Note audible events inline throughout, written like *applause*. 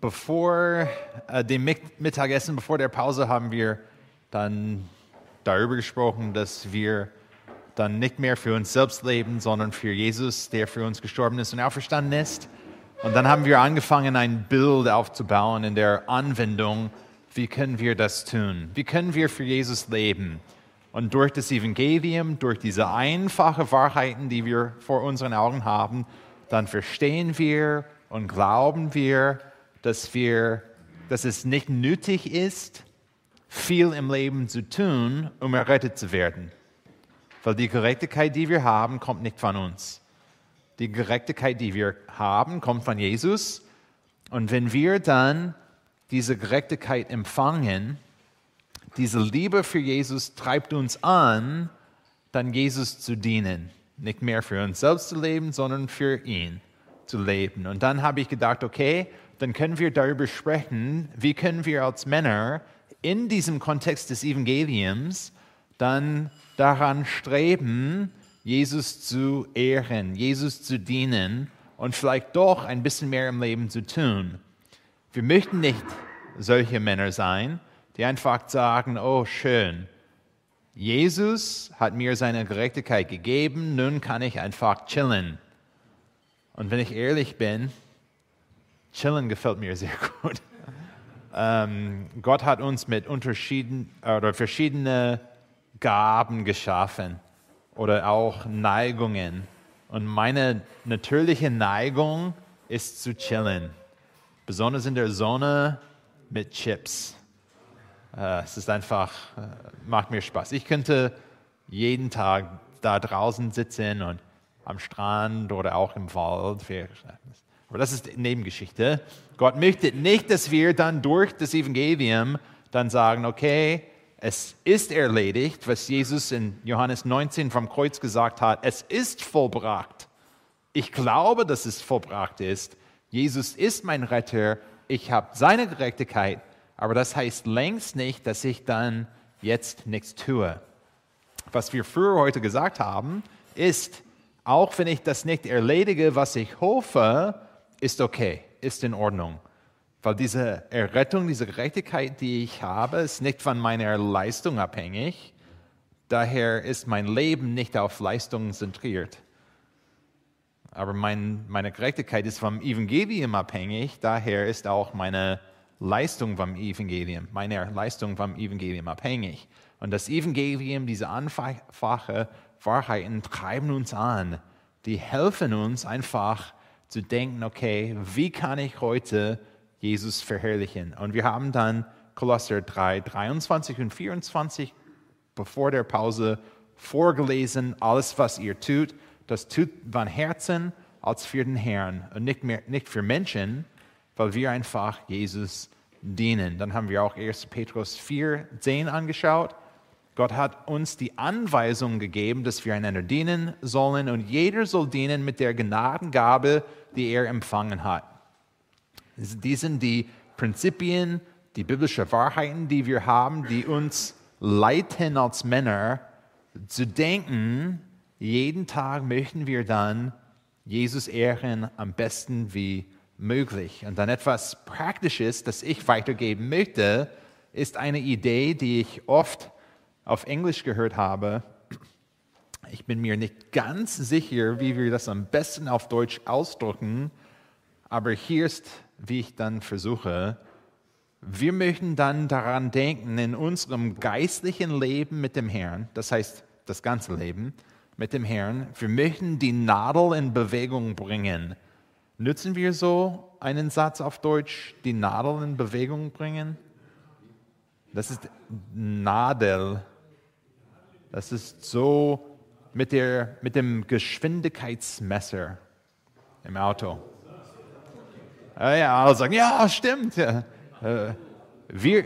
bevor äh, dem Mittagessen, bevor der Pause, haben wir dann darüber gesprochen, dass wir dann nicht mehr für uns selbst leben, sondern für Jesus, der für uns gestorben ist und auferstanden ist. Und dann haben wir angefangen, ein Bild aufzubauen in der Anwendung. Wie können wir das tun? Wie können wir für Jesus leben? Und durch das Evangelium, durch diese einfachen Wahrheiten, die wir vor unseren Augen haben, dann verstehen wir und glauben wir, dass, wir, dass es nicht nötig ist, viel im Leben zu tun, um errettet zu werden. Weil die Gerechtigkeit, die wir haben, kommt nicht von uns. Die Gerechtigkeit, die wir haben, kommt von Jesus. Und wenn wir dann diese Gerechtigkeit empfangen, diese Liebe für Jesus treibt uns an, dann Jesus zu dienen. Nicht mehr für uns selbst zu leben, sondern für ihn zu leben. Und dann habe ich gedacht, okay, dann können wir darüber sprechen, wie können wir als Männer in diesem Kontext des Evangeliums dann daran streben, Jesus zu ehren, Jesus zu dienen und vielleicht doch ein bisschen mehr im Leben zu tun. Wir möchten nicht solche Männer sein, die einfach sagen, oh schön, Jesus hat mir seine Gerechtigkeit gegeben, nun kann ich einfach chillen. Und wenn ich ehrlich bin, chillen gefällt mir sehr *laughs* gut. Ähm, Gott hat uns mit unterschiedlichen oder verschiedene Gaben geschaffen oder auch Neigungen. Und meine natürliche Neigung ist zu chillen, besonders in der Sonne mit Chips. Äh, es ist einfach, äh, macht mir Spaß. Ich könnte jeden Tag da draußen sitzen und am Strand oder auch im Wald. Aber das ist Nebengeschichte. Gott möchte nicht, dass wir dann durch das Evangelium dann sagen, okay, es ist erledigt, was Jesus in Johannes 19 vom Kreuz gesagt hat. Es ist vollbracht. Ich glaube, dass es vollbracht ist. Jesus ist mein Retter. Ich habe seine Gerechtigkeit. Aber das heißt längst nicht, dass ich dann jetzt nichts tue. Was wir früher heute gesagt haben, ist, auch wenn ich das nicht erledige, was ich hoffe, ist okay, ist in Ordnung. Weil diese Errettung, diese Gerechtigkeit, die ich habe, ist nicht von meiner Leistung abhängig. Daher ist mein Leben nicht auf Leistung zentriert. Aber mein, meine Gerechtigkeit ist vom Evangelium abhängig. Daher ist auch meine Leistung vom Evangelium, meine Leistung vom Evangelium abhängig. Und das Evangelium, diese einfachen Wahrheiten treiben uns an. Die helfen uns einfach zu denken, okay, wie kann ich heute Jesus verherrlichen? Und wir haben dann Kolosser 3, 23 und 24 bevor der Pause vorgelesen, alles, was ihr tut, das tut von Herzen als für den Herrn und nicht, mehr, nicht für Menschen, weil wir einfach Jesus dienen. Dann haben wir auch 1. Petrus 4, 10 angeschaut. Gott hat uns die Anweisung gegeben, dass wir einander dienen sollen und jeder soll dienen mit der Gnadengabe, die er empfangen hat. Dies sind die Prinzipien, die biblischen Wahrheiten, die wir haben, die uns leiten als Männer zu denken, jeden Tag möchten wir dann Jesus ehren am besten wie möglich. Und dann etwas Praktisches, das ich weitergeben möchte, ist eine Idee, die ich oft auf Englisch gehört habe. Ich bin mir nicht ganz sicher, wie wir das am besten auf Deutsch ausdrücken, aber hier ist, wie ich dann versuche. Wir möchten dann daran denken, in unserem geistlichen Leben mit dem Herrn, das heißt das ganze Leben mit dem Herrn, wir möchten die Nadel in Bewegung bringen. Nützen wir so einen Satz auf Deutsch, die Nadel in Bewegung bringen? Das ist Nadel. Das ist so mit, der, mit dem Geschwindigkeitsmesser im Auto. Ja, alle sagen, ja, stimmt. Äh, wir,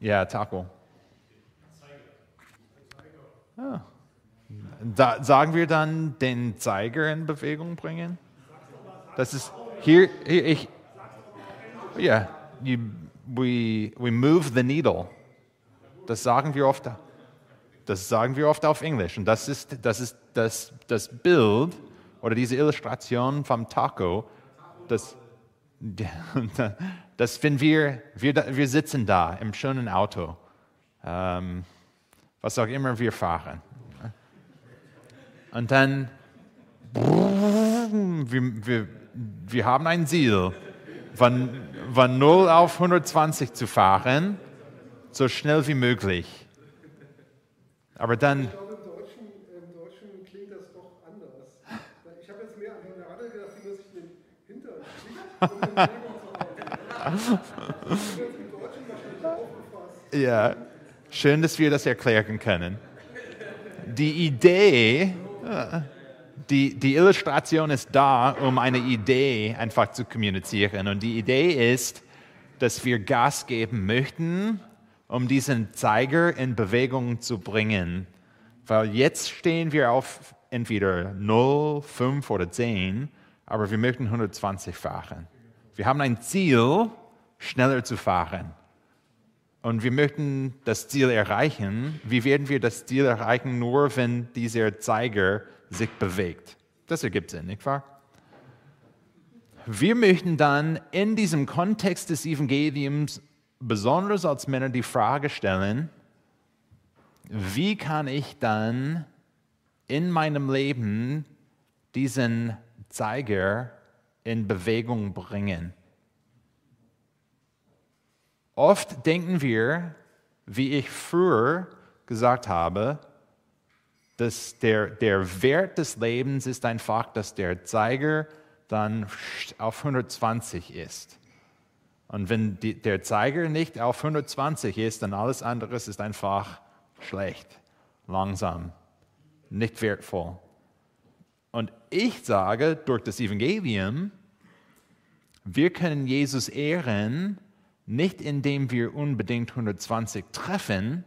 ja, Taco. Ja. Da, sagen wir dann den Zeiger in Bewegung bringen? Das ist hier, hier ich, ja, yeah, we, we move the needle. Das sagen wir oft, das sagen wir oft auf Englisch. Und das ist das, ist das, das Bild oder diese Illustration vom Taco. Das, *laughs* dass wenn wir, wir, wir sitzen da im schönen Auto, ähm, was auch immer wir fahren, und dann, *laughs* wir, wir, wir haben ein Ziel, von, von 0 auf 120 zu fahren, so schnell wie möglich. Aber dann. Ich glaube, im Deutschen, im Deutschen klingt das doch anders. Ich habe jetzt mehr an eine Radl gedacht, die man sich den Hintern schickt. Ja, schön, dass wir das erklären können. Die Idee, die, die Illustration ist da, um eine Idee einfach zu kommunizieren. Und die Idee ist, dass wir Gas geben möchten, um diesen Zeiger in Bewegung zu bringen. Weil jetzt stehen wir auf entweder 0, 5 oder 10, aber wir möchten 120 fahren. Wir haben ein Ziel, schneller zu fahren. Und wir möchten das Ziel erreichen. Wie werden wir das Ziel erreichen? Nur wenn dieser Zeiger sich bewegt. Das ergibt Sinn, nicht wahr? Wir möchten dann in diesem Kontext des Evangeliums besonders als Männer die Frage stellen, wie kann ich dann in meinem Leben diesen Zeiger in Bewegung bringen? Oft denken wir, wie ich früher gesagt habe, dass der, der Wert des Lebens ist einfach, dass der Zeiger dann auf 120 ist. Und wenn die, der Zeiger nicht auf 120 ist, dann alles andere ist einfach schlecht, langsam, nicht wertvoll. Und ich sage durch das Evangelium, wir können Jesus ehren, nicht indem wir unbedingt 120 treffen,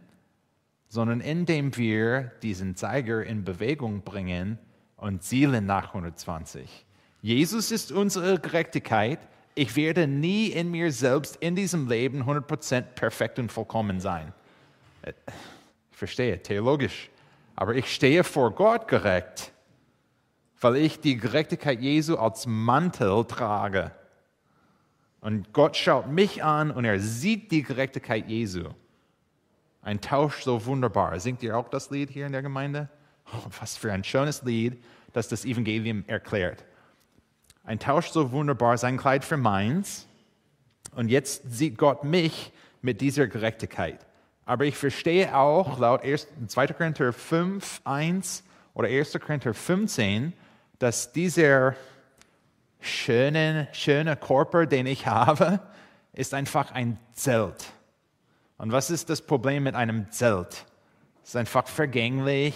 sondern indem wir diesen Zeiger in Bewegung bringen und zielen nach 120. Jesus ist unsere Gerechtigkeit. Ich werde nie in mir selbst in diesem Leben 100% perfekt und vollkommen sein. Ich verstehe, theologisch. Aber ich stehe vor Gott gerecht, weil ich die Gerechtigkeit Jesu als Mantel trage. Und Gott schaut mich an und er sieht die Gerechtigkeit Jesu. Ein Tausch so wunderbar. Singt ihr auch das Lied hier in der Gemeinde? Oh, was für ein schönes Lied, das das Evangelium erklärt. Ein Tausch so wunderbar, sein Kleid für meins. Und jetzt sieht Gott mich mit dieser Gerechtigkeit. Aber ich verstehe auch laut 2. Korinther 5, 1 oder 1. Korinther 15, dass dieser schöne, schöne Körper, den ich habe, ist einfach ein Zelt. Und was ist das Problem mit einem Zelt? Es ist einfach vergänglich,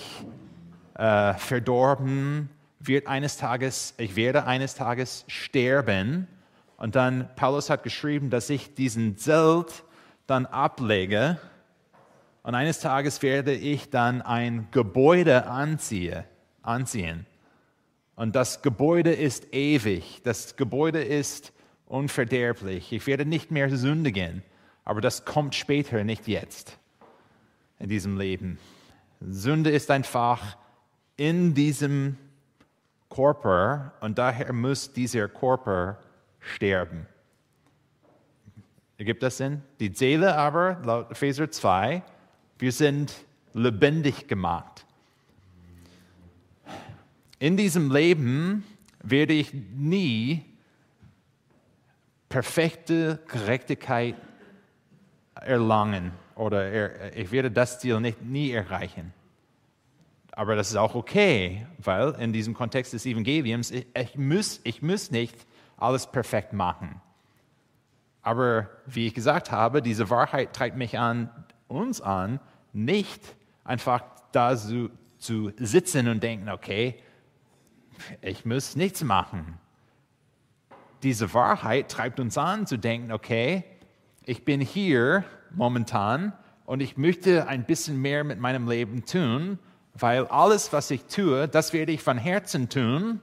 äh, verdorben, wird eines Tages, ich werde eines Tages sterben. Und dann, Paulus hat geschrieben, dass ich diesen Zelt dann ablege. Und eines Tages werde ich dann ein Gebäude anziehe, anziehen. Und das Gebäude ist ewig. Das Gebäude ist unverderblich. Ich werde nicht mehr sündigen. Aber das kommt später, nicht jetzt in diesem Leben. Sünde ist einfach in diesem Körper und daher muss dieser Körper sterben. Ergibt das Sinn? Die Seele aber, laut Epheser 2, wir sind lebendig gemacht. In diesem Leben werde ich nie perfekte Gerechtigkeit erlangen oder er, ich werde das Ziel nicht, nie erreichen. Aber das ist auch okay, weil in diesem Kontext des Evangeliums, ich, ich, muss, ich muss nicht alles perfekt machen. Aber wie ich gesagt habe, diese Wahrheit treibt mich an, uns an, nicht einfach da zu, zu sitzen und denken, okay, ich muss nichts machen. Diese Wahrheit treibt uns an zu denken, okay, ich bin hier momentan und ich möchte ein bisschen mehr mit meinem Leben tun, weil alles, was ich tue, das werde ich von Herzen tun,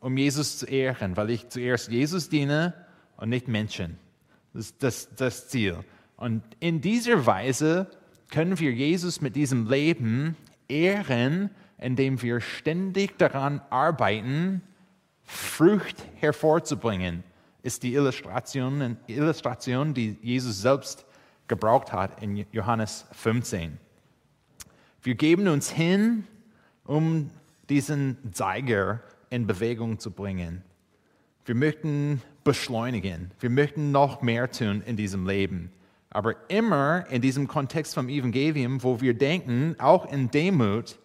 um Jesus zu ehren, weil ich zuerst Jesus diene und nicht Menschen. Das ist das, das Ziel. Und in dieser Weise können wir Jesus mit diesem Leben ehren, indem wir ständig daran arbeiten, Frucht hervorzubringen ist die Illustration, Illustration, die Jesus selbst gebraucht hat in Johannes 15. Wir geben uns hin, um diesen Zeiger in Bewegung zu bringen. Wir möchten beschleunigen. Wir möchten noch mehr tun in diesem Leben. Aber immer in diesem Kontext vom Evangelium, wo wir denken, auch in Demut,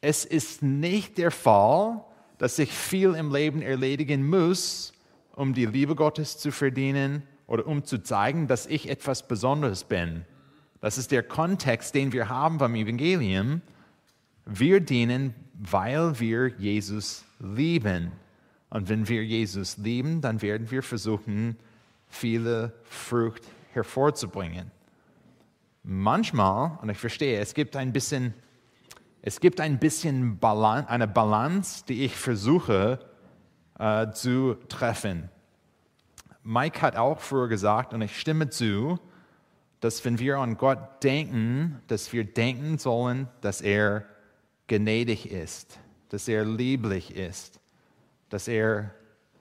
es ist nicht der Fall, dass ich viel im Leben erledigen muss, um die Liebe Gottes zu verdienen oder um zu zeigen, dass ich etwas Besonderes bin. Das ist der Kontext, den wir haben beim Evangelium. Wir dienen, weil wir Jesus lieben. Und wenn wir Jesus lieben, dann werden wir versuchen, viele Frucht hervorzubringen. Manchmal, und ich verstehe, es gibt ein bisschen, es gibt ein bisschen Balance, eine Balance, die ich versuche äh, zu treffen. Mike hat auch früher gesagt, und ich stimme zu, dass wenn wir an Gott denken, dass wir denken sollen, dass er gnädig ist, dass er lieblich ist, dass er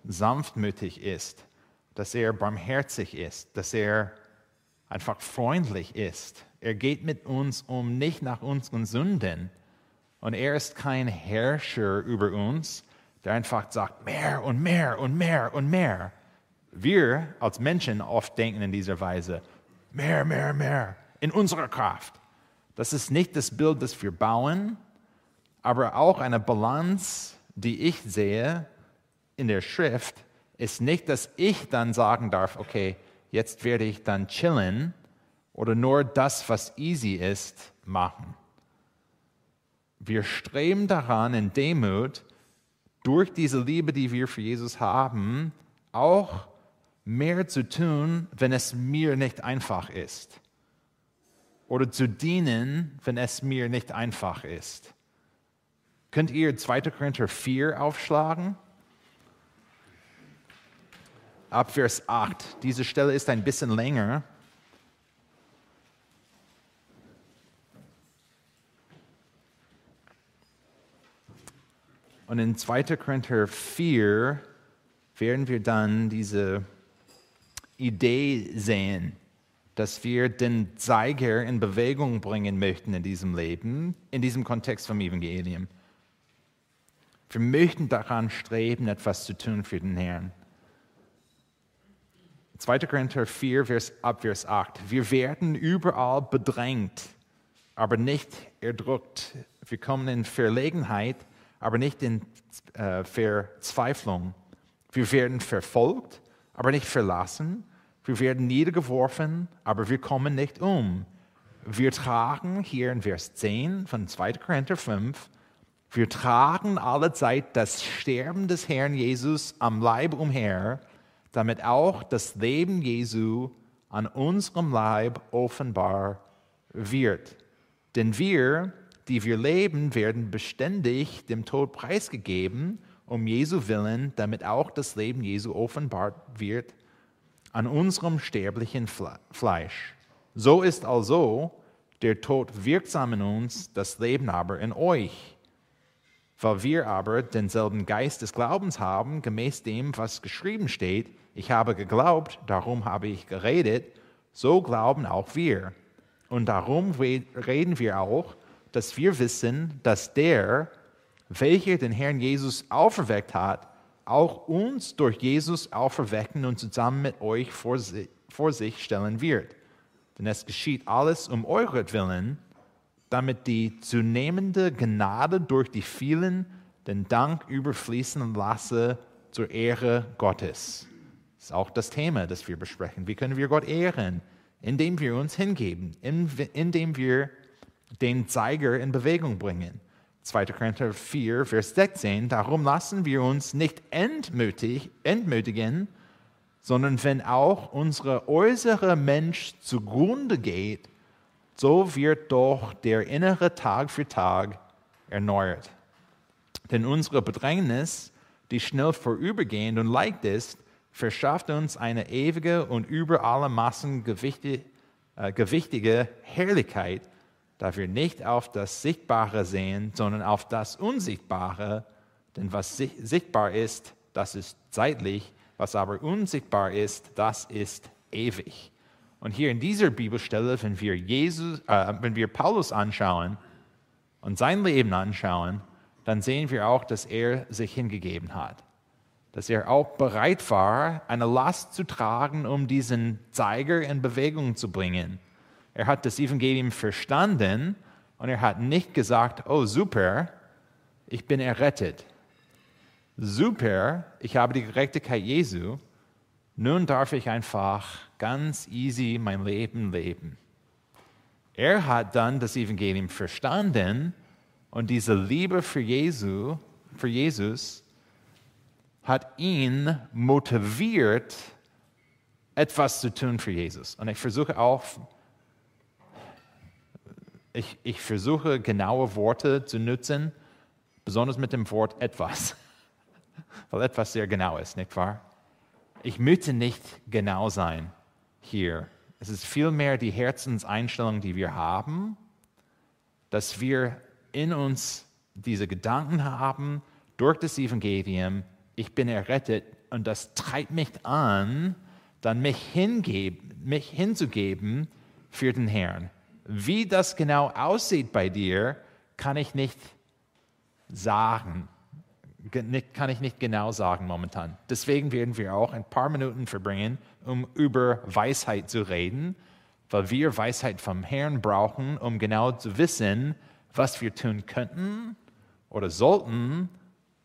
sanftmütig ist, dass er barmherzig ist, dass er einfach freundlich ist. Er geht mit uns um nicht nach unseren Sünden. Und er ist kein Herrscher über uns, der einfach sagt, mehr und mehr und mehr und mehr. Wir als Menschen oft denken in dieser Weise, mehr, mehr, mehr, in unserer Kraft. Das ist nicht das Bild, das wir bauen, aber auch eine Balance, die ich sehe in der Schrift, ist nicht, dass ich dann sagen darf, okay, jetzt werde ich dann chillen oder nur das, was easy ist, machen. Wir streben daran in Demut, durch diese Liebe, die wir für Jesus haben, auch mehr zu tun, wenn es mir nicht einfach ist. Oder zu dienen, wenn es mir nicht einfach ist. Könnt ihr 2. Korinther 4 aufschlagen? Ab Vers 8. Diese Stelle ist ein bisschen länger. Und in 2. Korinther 4 werden wir dann diese Idee sehen, dass wir den Zeiger in Bewegung bringen möchten in diesem Leben, in diesem Kontext vom Evangelium. Wir möchten daran streben, etwas zu tun für den Herrn. 2. Korinther 4, Vers, ab Vers 8. Wir werden überall bedrängt, aber nicht erdrückt. Wir kommen in Verlegenheit, aber nicht in äh, Verzweiflung. Wir werden verfolgt, aber nicht verlassen. Wir werden niedergeworfen, aber wir kommen nicht um. Wir tragen hier in Vers 10 von 2. Korinther 5, wir tragen alle Zeit das Sterben des Herrn Jesus am Leib umher, damit auch das Leben Jesu an unserem Leib offenbar wird. Denn wir, die wir leben, werden beständig dem Tod preisgegeben, um Jesu willen, damit auch das Leben Jesu offenbar wird an unserem sterblichen Fleisch. So ist also der Tod wirksam in uns, das Leben aber in euch. Weil wir aber denselben Geist des Glaubens haben, gemäß dem, was geschrieben steht, ich habe geglaubt, darum habe ich geredet, so glauben auch wir. Und darum reden wir auch, dass wir wissen, dass der, welcher den Herrn Jesus auferweckt hat, auch uns durch Jesus auferwecken und zusammen mit euch vor sich, vor sich stellen wird. Denn es geschieht alles um euretwillen, damit die zunehmende Gnade durch die vielen den Dank überfließen lasse zur Ehre Gottes. Das ist auch das Thema, das wir besprechen. Wie können wir Gott ehren? Indem wir uns hingeben, indem wir den Zeiger in Bewegung bringen. 2. Korinther 4, Vers 16, darum lassen wir uns nicht entmütig, entmütigen, sondern wenn auch unser äußerer Mensch zugrunde geht, so wird doch der innere Tag für Tag erneuert. Denn unsere Bedrängnis, die schnell vorübergehend und leicht ist, verschafft uns eine ewige und über alle Massen äh, gewichtige Herrlichkeit, da wir nicht auf das Sichtbare sehen, sondern auf das Unsichtbare. Denn was sichtbar ist, das ist zeitlich, Was aber unsichtbar ist, das ist ewig. Und hier in dieser Bibelstelle, wenn wir, Jesus, äh, wenn wir Paulus anschauen und sein Leben anschauen, dann sehen wir auch, dass er sich hingegeben hat. Dass er auch bereit war, eine Last zu tragen, um diesen Zeiger in Bewegung zu bringen. Er hat das Evangelium verstanden und er hat nicht gesagt, oh super, ich bin errettet. Super, ich habe die Gerechtigkeit Jesu. Nun darf ich einfach ganz easy mein Leben leben. Er hat dann das Evangelium verstanden und diese Liebe für, Jesu, für Jesus hat ihn motiviert, etwas zu tun für Jesus. Und ich versuche auch, ich, ich versuche genaue Worte zu nutzen, besonders mit dem Wort etwas, *laughs* weil etwas sehr genau ist, nicht wahr? Ich möchte nicht genau sein hier. Es ist vielmehr die Herzenseinstellung, die wir haben, dass wir in uns diese Gedanken haben durch das Evangelium, ich bin errettet und das treibt mich an, dann mich, hingeben, mich hinzugeben für den Herrn. Wie das genau aussieht bei dir, kann ich nicht sagen. Kann ich nicht genau sagen momentan. Deswegen werden wir auch ein paar Minuten verbringen, um über Weisheit zu reden, weil wir Weisheit vom Herrn brauchen, um genau zu wissen, was wir tun könnten oder sollten,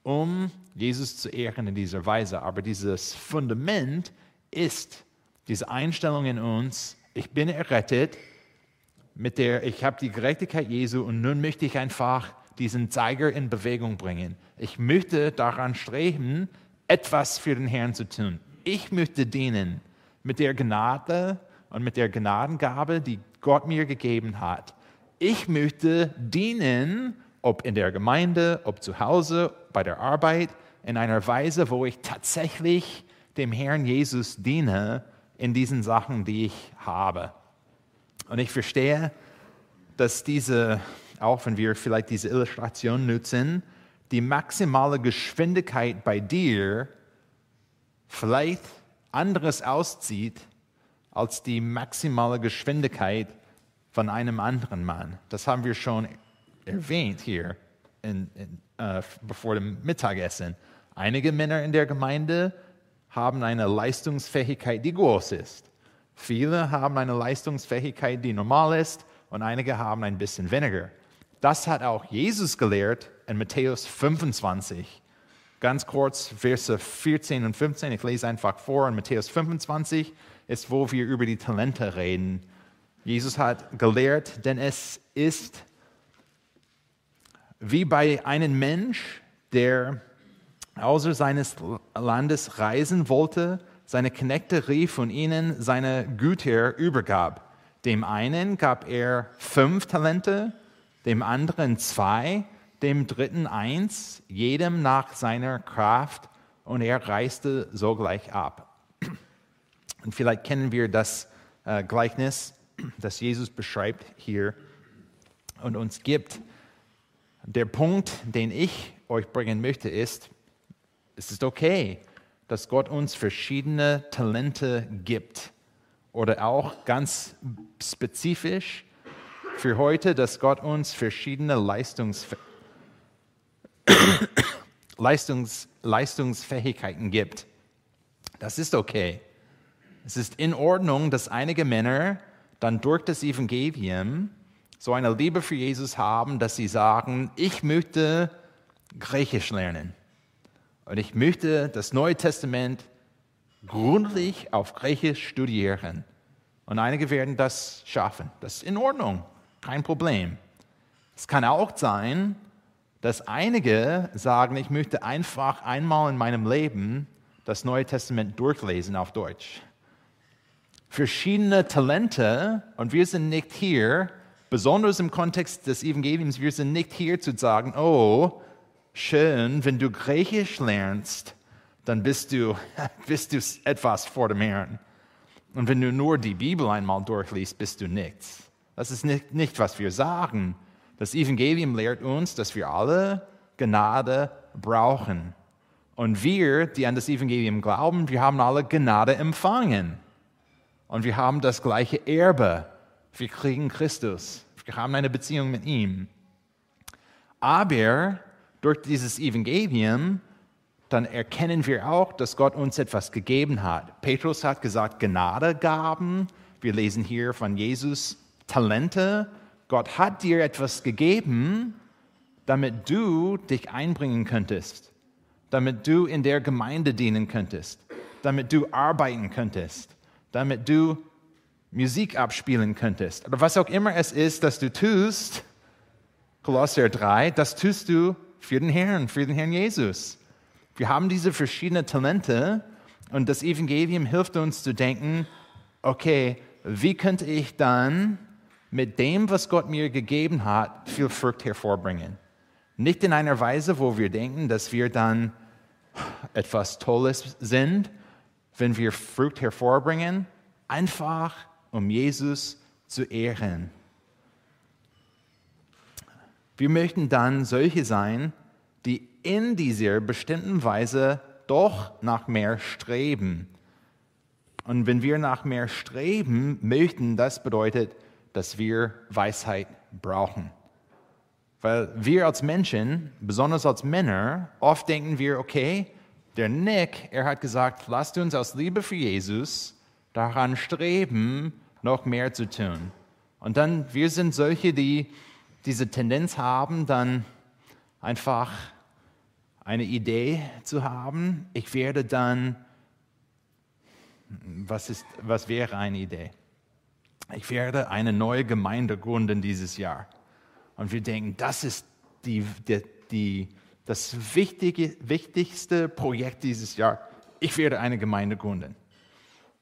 um Jesus zu ehren in dieser Weise. Aber dieses Fundament ist diese Einstellung in uns, ich bin errettet, mit der ich habe die Gerechtigkeit Jesu und nun möchte ich einfach diesen Zeiger in Bewegung bringen. Ich möchte daran streben, etwas für den Herrn zu tun. Ich möchte dienen mit der Gnade und mit der Gnadengabe, die Gott mir gegeben hat ich möchte dienen, ob in der Gemeinde, ob zu Hause, bei der Arbeit, in einer Weise, wo ich tatsächlich dem Herrn Jesus diene in diesen Sachen, die ich habe. Und ich verstehe, dass diese, auch wenn wir vielleicht diese Illustration nutzen, die maximale Geschwindigkeit bei dir vielleicht anderes auszieht als die maximale Geschwindigkeit von einem anderen Mann. Das haben wir schon erwähnt hier in, in, uh, bevor dem Mittagessen. Einige Männer in der Gemeinde haben eine Leistungsfähigkeit, die groß ist. Viele haben eine Leistungsfähigkeit, die normal ist und einige haben ein bisschen weniger. Das hat auch Jesus gelehrt in Matthäus 25. Ganz kurz, Verse 14 und 15, ich lese einfach vor. In Matthäus 25 ist, wo wir über die Talente reden. Jesus hat gelehrt, denn es ist wie bei einem Mensch, der außer seines Landes reisen wollte, seine Knechte rief und ihnen seine Güter übergab. Dem einen gab er fünf Talente, dem anderen zwei, dem dritten eins, jedem nach seiner Kraft, und er reiste sogleich ab. *clears throat* Und vielleicht kennen wir das äh, Gleichnis *clears throat* das Jesus beschreibt hier und uns gibt. Der Punkt, den ich euch bringen möchte, ist, es ist okay, dass Gott uns verschiedene Talente gibt. Oder auch ganz spezifisch für heute, dass Gott uns verschiedene Leistungs *coughs* Leistungs Leistungsfähigkeiten gibt. Das ist okay. Es ist in Ordnung, dass einige Männer dann durch das Evangelium so eine Liebe für Jesus haben, dass sie sagen, ich möchte Griechisch lernen. Und ich möchte das Neue Testament gründlich auf Griechisch studieren. Und einige werden das schaffen. Das ist in Ordnung, kein Problem. Es kann auch sein, dass einige sagen, ich möchte einfach einmal in meinem Leben das Neue Testament durchlesen auf Deutsch verschiedene Talente und wir sind nicht hier, besonders im Kontext des Evangeliums, wir sind nicht hier zu sagen, oh, schön, wenn du Griechisch lernst, dann bist du, *laughs* bist du etwas vor dem Herrn. Und wenn du nur die Bibel einmal durchliest, bist du nichts. Das ist nicht, nicht was wir sagen. Das Evangelium lehrt uns, dass wir alle Gnade brauchen. Und wir, die an das Evangelium glauben, wir haben alle Gnade empfangen. Und wir haben das gleiche Erbe. Wir kriegen Christus. Wir haben eine Beziehung mit ihm. Aber durch dieses Evangelium, dann erkennen wir auch, dass Gott uns etwas gegeben hat. Petrus hat gesagt, Gnadegaben. Wir lesen hier von Jesus Talente. Gott hat dir etwas gegeben, damit du dich einbringen könntest, damit du in der Gemeinde dienen könntest, damit du arbeiten könntest, damit du Musik abspielen könntest. Oder was auch immer es ist, das du tust, Kolosser 3, das tust du für den Herrn, für den Herrn Jesus. Wir haben diese verschiedenen Talente und das Evangelium hilft uns zu denken, okay, wie könnte ich dann mit dem, was Gott mir gegeben hat, viel Frucht hervorbringen? Nicht in einer Weise, wo wir denken, dass wir dann etwas Tolles sind, wenn wir Frucht hervorbringen, einfach um Jesus zu ehren. Wir möchten dann solche sein, die in dieser bestimmten Weise doch nach mehr streben. Und wenn wir nach mehr streben möchten, das bedeutet, dass wir Weisheit brauchen. Weil wir als Menschen, besonders als Männer, oft denken wir, okay, der Nick, er hat gesagt, lasst uns aus Liebe für Jesus daran streben, noch mehr zu tun. Und dann, wir sind solche, die diese Tendenz haben, dann einfach eine Idee zu haben. Ich werde dann, was, ist, was wäre eine Idee? Ich werde eine neue Gemeinde gründen dieses Jahr. Und wir denken, das ist die, die, die, das wichtige, wichtigste Projekt dieses Jahr. Ich werde eine Gemeinde gründen.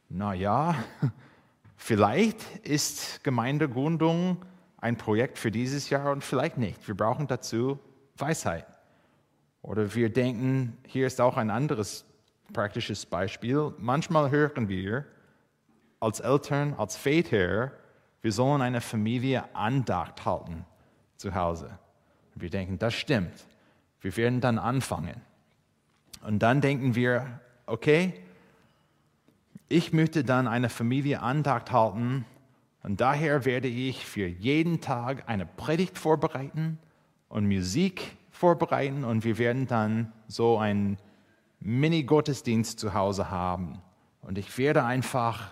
Naja, *laughs* vielleicht ist Gemeindegründung ein Projekt für dieses Jahr und vielleicht nicht. Wir brauchen dazu Weisheit. Oder wir denken, hier ist auch ein anderes praktisches Beispiel. Manchmal hören wir als Eltern, als Väter, wir sollen eine Familie Andacht halten zu Hause. Und wir denken, das stimmt. Wir werden dann anfangen. Und dann denken wir, okay, ich möchte dann eine Familie Andacht halten und daher werde ich für jeden Tag eine Predigt vorbereiten und Musik vorbereiten und wir werden dann so einen Mini-Gottesdienst zu Hause haben. Und ich werde einfach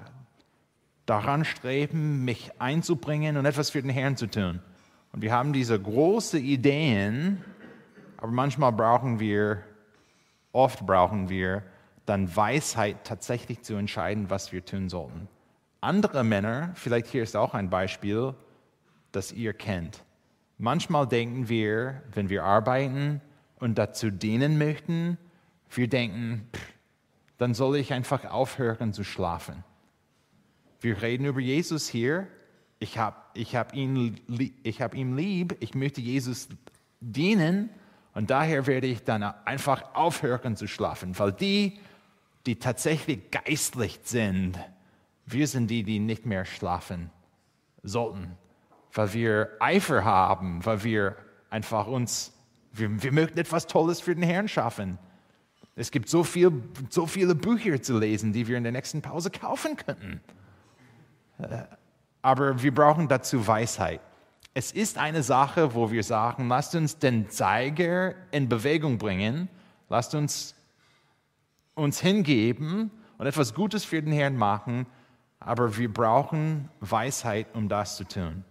daran streben, mich einzubringen und etwas für den Herrn zu tun. Und wir haben diese großen Ideen, aber manchmal brauchen wir, oft brauchen wir dann Weisheit tatsächlich zu entscheiden, was wir tun sollten. Andere Männer, vielleicht hier ist auch ein Beispiel, das ihr kennt. Manchmal denken wir, wenn wir arbeiten und dazu dienen möchten, wir denken, pff, dann soll ich einfach aufhören zu schlafen. Wir reden über Jesus hier, ich habe ich hab ihn, hab ihn lieb, ich möchte Jesus dienen und daher werde ich dann einfach aufhören zu schlafen, weil die, die tatsächlich geistlich sind, wir sind die, die nicht mehr schlafen sollten, weil wir Eifer haben, weil wir einfach uns, wir, wir möchten etwas Tolles für den Herrn schaffen. Es gibt so, viel, so viele Bücher zu lesen, die wir in der nächsten Pause kaufen könnten. Äh, aber wir brauchen dazu Weisheit. Es ist eine Sache, wo wir sagen, lasst uns den Zeiger in Bewegung bringen, lasst uns uns hingeben und etwas Gutes für den Herrn machen, aber wir brauchen Weisheit, um das zu tun.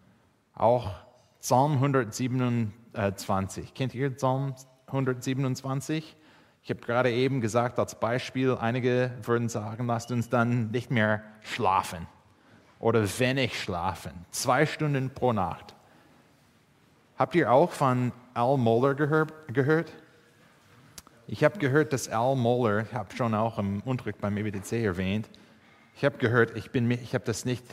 Auch Psalm 127. Kennt ihr Psalm 127? Ich habe gerade eben gesagt, als Beispiel, einige würden sagen, lasst uns dann nicht mehr schlafen oder wenig schlafen. Zwei Stunden pro Nacht. Habt ihr auch von Al Mohler gehört? Ich habe gehört, dass Al Mohler, ich habe schon auch im Unterricht beim EBTC erwähnt, ich habe gehört, ich, ich habe das nicht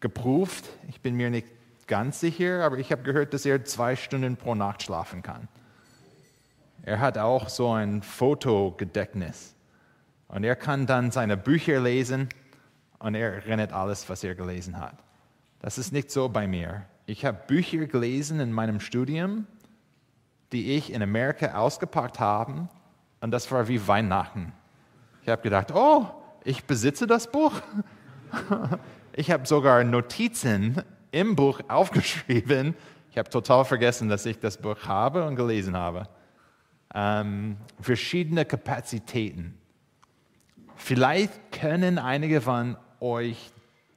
geprüft, ich bin mir nicht ganz sicher, aber ich habe gehört, dass er zwei Stunden pro Nacht schlafen kann. Er hat auch so ein Fotogedächtnis und er kann dann seine Bücher lesen und er erinnert alles, was er gelesen hat. Das ist nicht so bei mir. Ich habe Bücher gelesen in meinem Studium, die ich in Amerika ausgepackt habe Und das war wie Weihnachten. Ich habe gedacht, oh, ich besitze das Buch. Ich habe sogar Notizen im Buch aufgeschrieben. Ich habe total vergessen, dass ich das Buch habe und gelesen habe. Ähm, verschiedene Kapazitäten. Vielleicht können einige von euch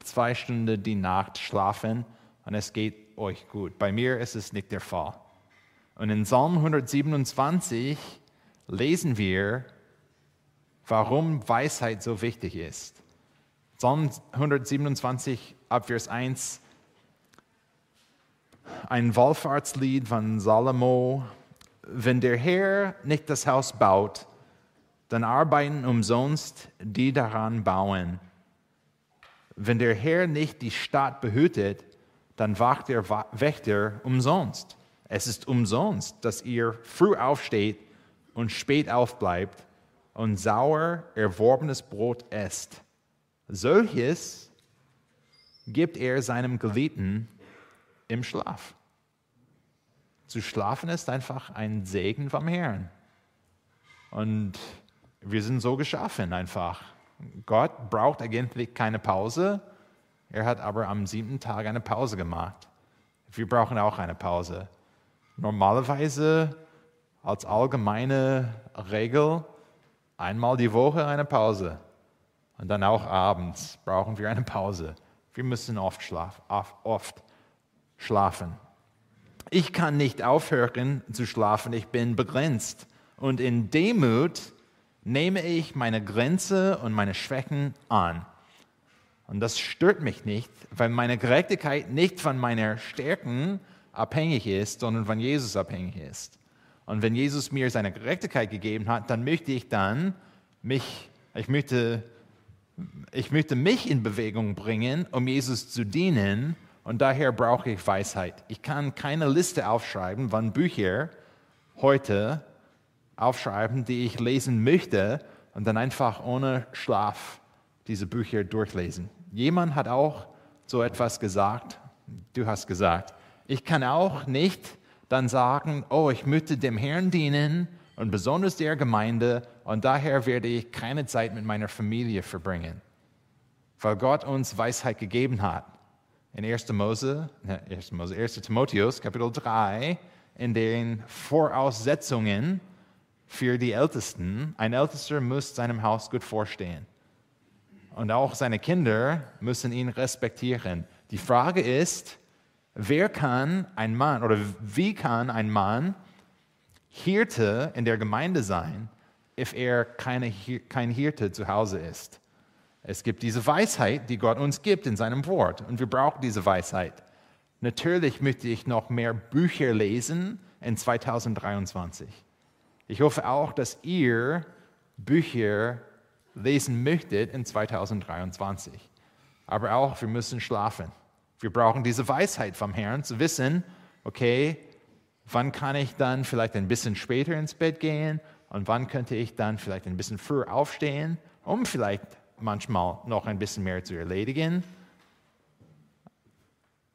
zwei Stunden die Nacht schlafen und es geht euch gut. Bei mir ist es nicht der Fall. Und in Psalm 127 lesen wir, warum Weisheit so wichtig ist. Psalm 127 ab Vers 1, ein Wallfahrtslied von Salomo. Wenn der Herr nicht das Haus baut, dann arbeiten umsonst die daran bauen. Wenn der Herr nicht die Stadt behütet, dann wacht der Wächter umsonst. Es ist umsonst, dass ihr früh aufsteht und spät aufbleibt und sauer erworbenes Brot esst. Solches gibt er seinem Geliebten im Schlaf. Zu schlafen ist einfach ein Segen vom Herrn. Und wir sind so geschaffen einfach. Gott braucht eigentlich keine Pause. Er hat aber am siebten Tag eine Pause gemacht. Wir brauchen auch eine Pause. Normalerweise als allgemeine Regel einmal die Woche eine Pause. Und dann auch abends brauchen wir eine Pause. Wir müssen oft, schlaf, oft schlafen. Ich kann nicht aufhören zu schlafen, ich bin begrenzt. Und in Demut nehme ich meine Grenze und meine Schwächen an. Und das stört mich nicht, weil meine Gerechtigkeit nicht von meiner Stärken abhängig ist, sondern von Jesus abhängig ist. Und wenn Jesus mir seine Gerechtigkeit gegeben hat, dann möchte ich dann mich, ich möchte, ich möchte mich in Bewegung bringen, um Jesus zu dienen. Und daher brauche ich Weisheit. Ich kann keine Liste aufschreiben von Büchern heute aufschreiben, die ich lesen möchte und dann einfach ohne Schlaf diese Bücher durchlesen. Jemand hat auch so etwas gesagt, du hast gesagt, ich kann auch nicht dann sagen, oh, ich möchte dem Herrn dienen und besonders der Gemeinde und daher werde ich keine Zeit mit meiner Familie verbringen, weil Gott uns Weisheit gegeben hat. In 1. Mose, 1. Mose, 1. Timotheus, Kapitel 3, in den Voraussetzungen für die Ältesten. Ein Ältester muss seinem Haus gut vorstehen. Und auch seine Kinder müssen ihn respektieren. Die Frage ist, wer kann ein Mann oder wie kann ein Mann Hirte in der Gemeinde sein, if er keine, kein Hirte zu Hause ist? Es gibt diese Weisheit, die Gott uns gibt in seinem Wort. Und wir brauchen diese Weisheit. Natürlich möchte ich noch mehr Bücher lesen in 2023. Ich hoffe auch, dass ihr Bücher lesen möchtet in 2023. Aber auch, wir müssen schlafen. Wir brauchen diese Weisheit vom Herrn, zu wissen, okay, wann kann ich dann vielleicht ein bisschen später ins Bett gehen und wann könnte ich dann vielleicht ein bisschen früher aufstehen, um vielleicht manchmal noch ein bisschen mehr zu erledigen.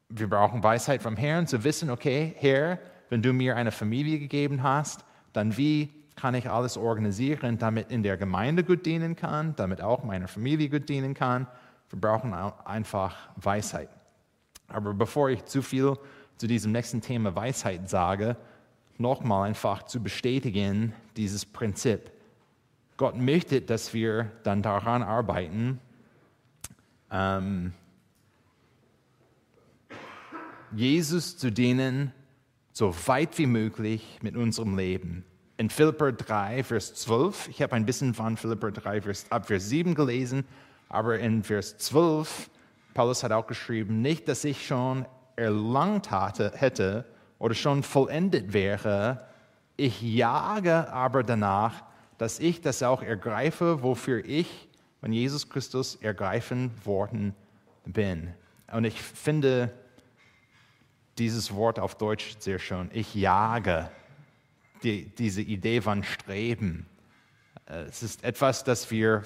Wir brauchen Weisheit vom Herrn, zu wissen, okay, Herr, wenn du mir eine Familie gegeben hast, dann wie kann ich alles organisieren, damit in der Gemeinde gut dienen kann, damit auch meine Familie gut dienen kann. Wir brauchen einfach Weisheit. Aber bevor ich zu viel zu diesem nächsten Thema Weisheit sage, nochmal einfach zu bestätigen, dieses Prinzip. Gott möchte, dass wir dann daran arbeiten, ähm, Jesus zu dienen, so weit wie möglich mit unserem Leben. In Philipper 3, Vers 12, ich habe ein bisschen von Philipper 3, Vers, ab Vers 7 gelesen, aber in Vers 12, Paulus hat auch geschrieben, nicht, dass ich schon erlangt hatte, hätte oder schon vollendet wäre, ich jage aber danach, dass ich das auch ergreife, wofür ich von Jesus Christus ergreifen worden bin. Und ich finde, dieses Wort auf Deutsch sehr schön. Ich jage die, diese Idee von Streben. Äh, es ist etwas, das wir,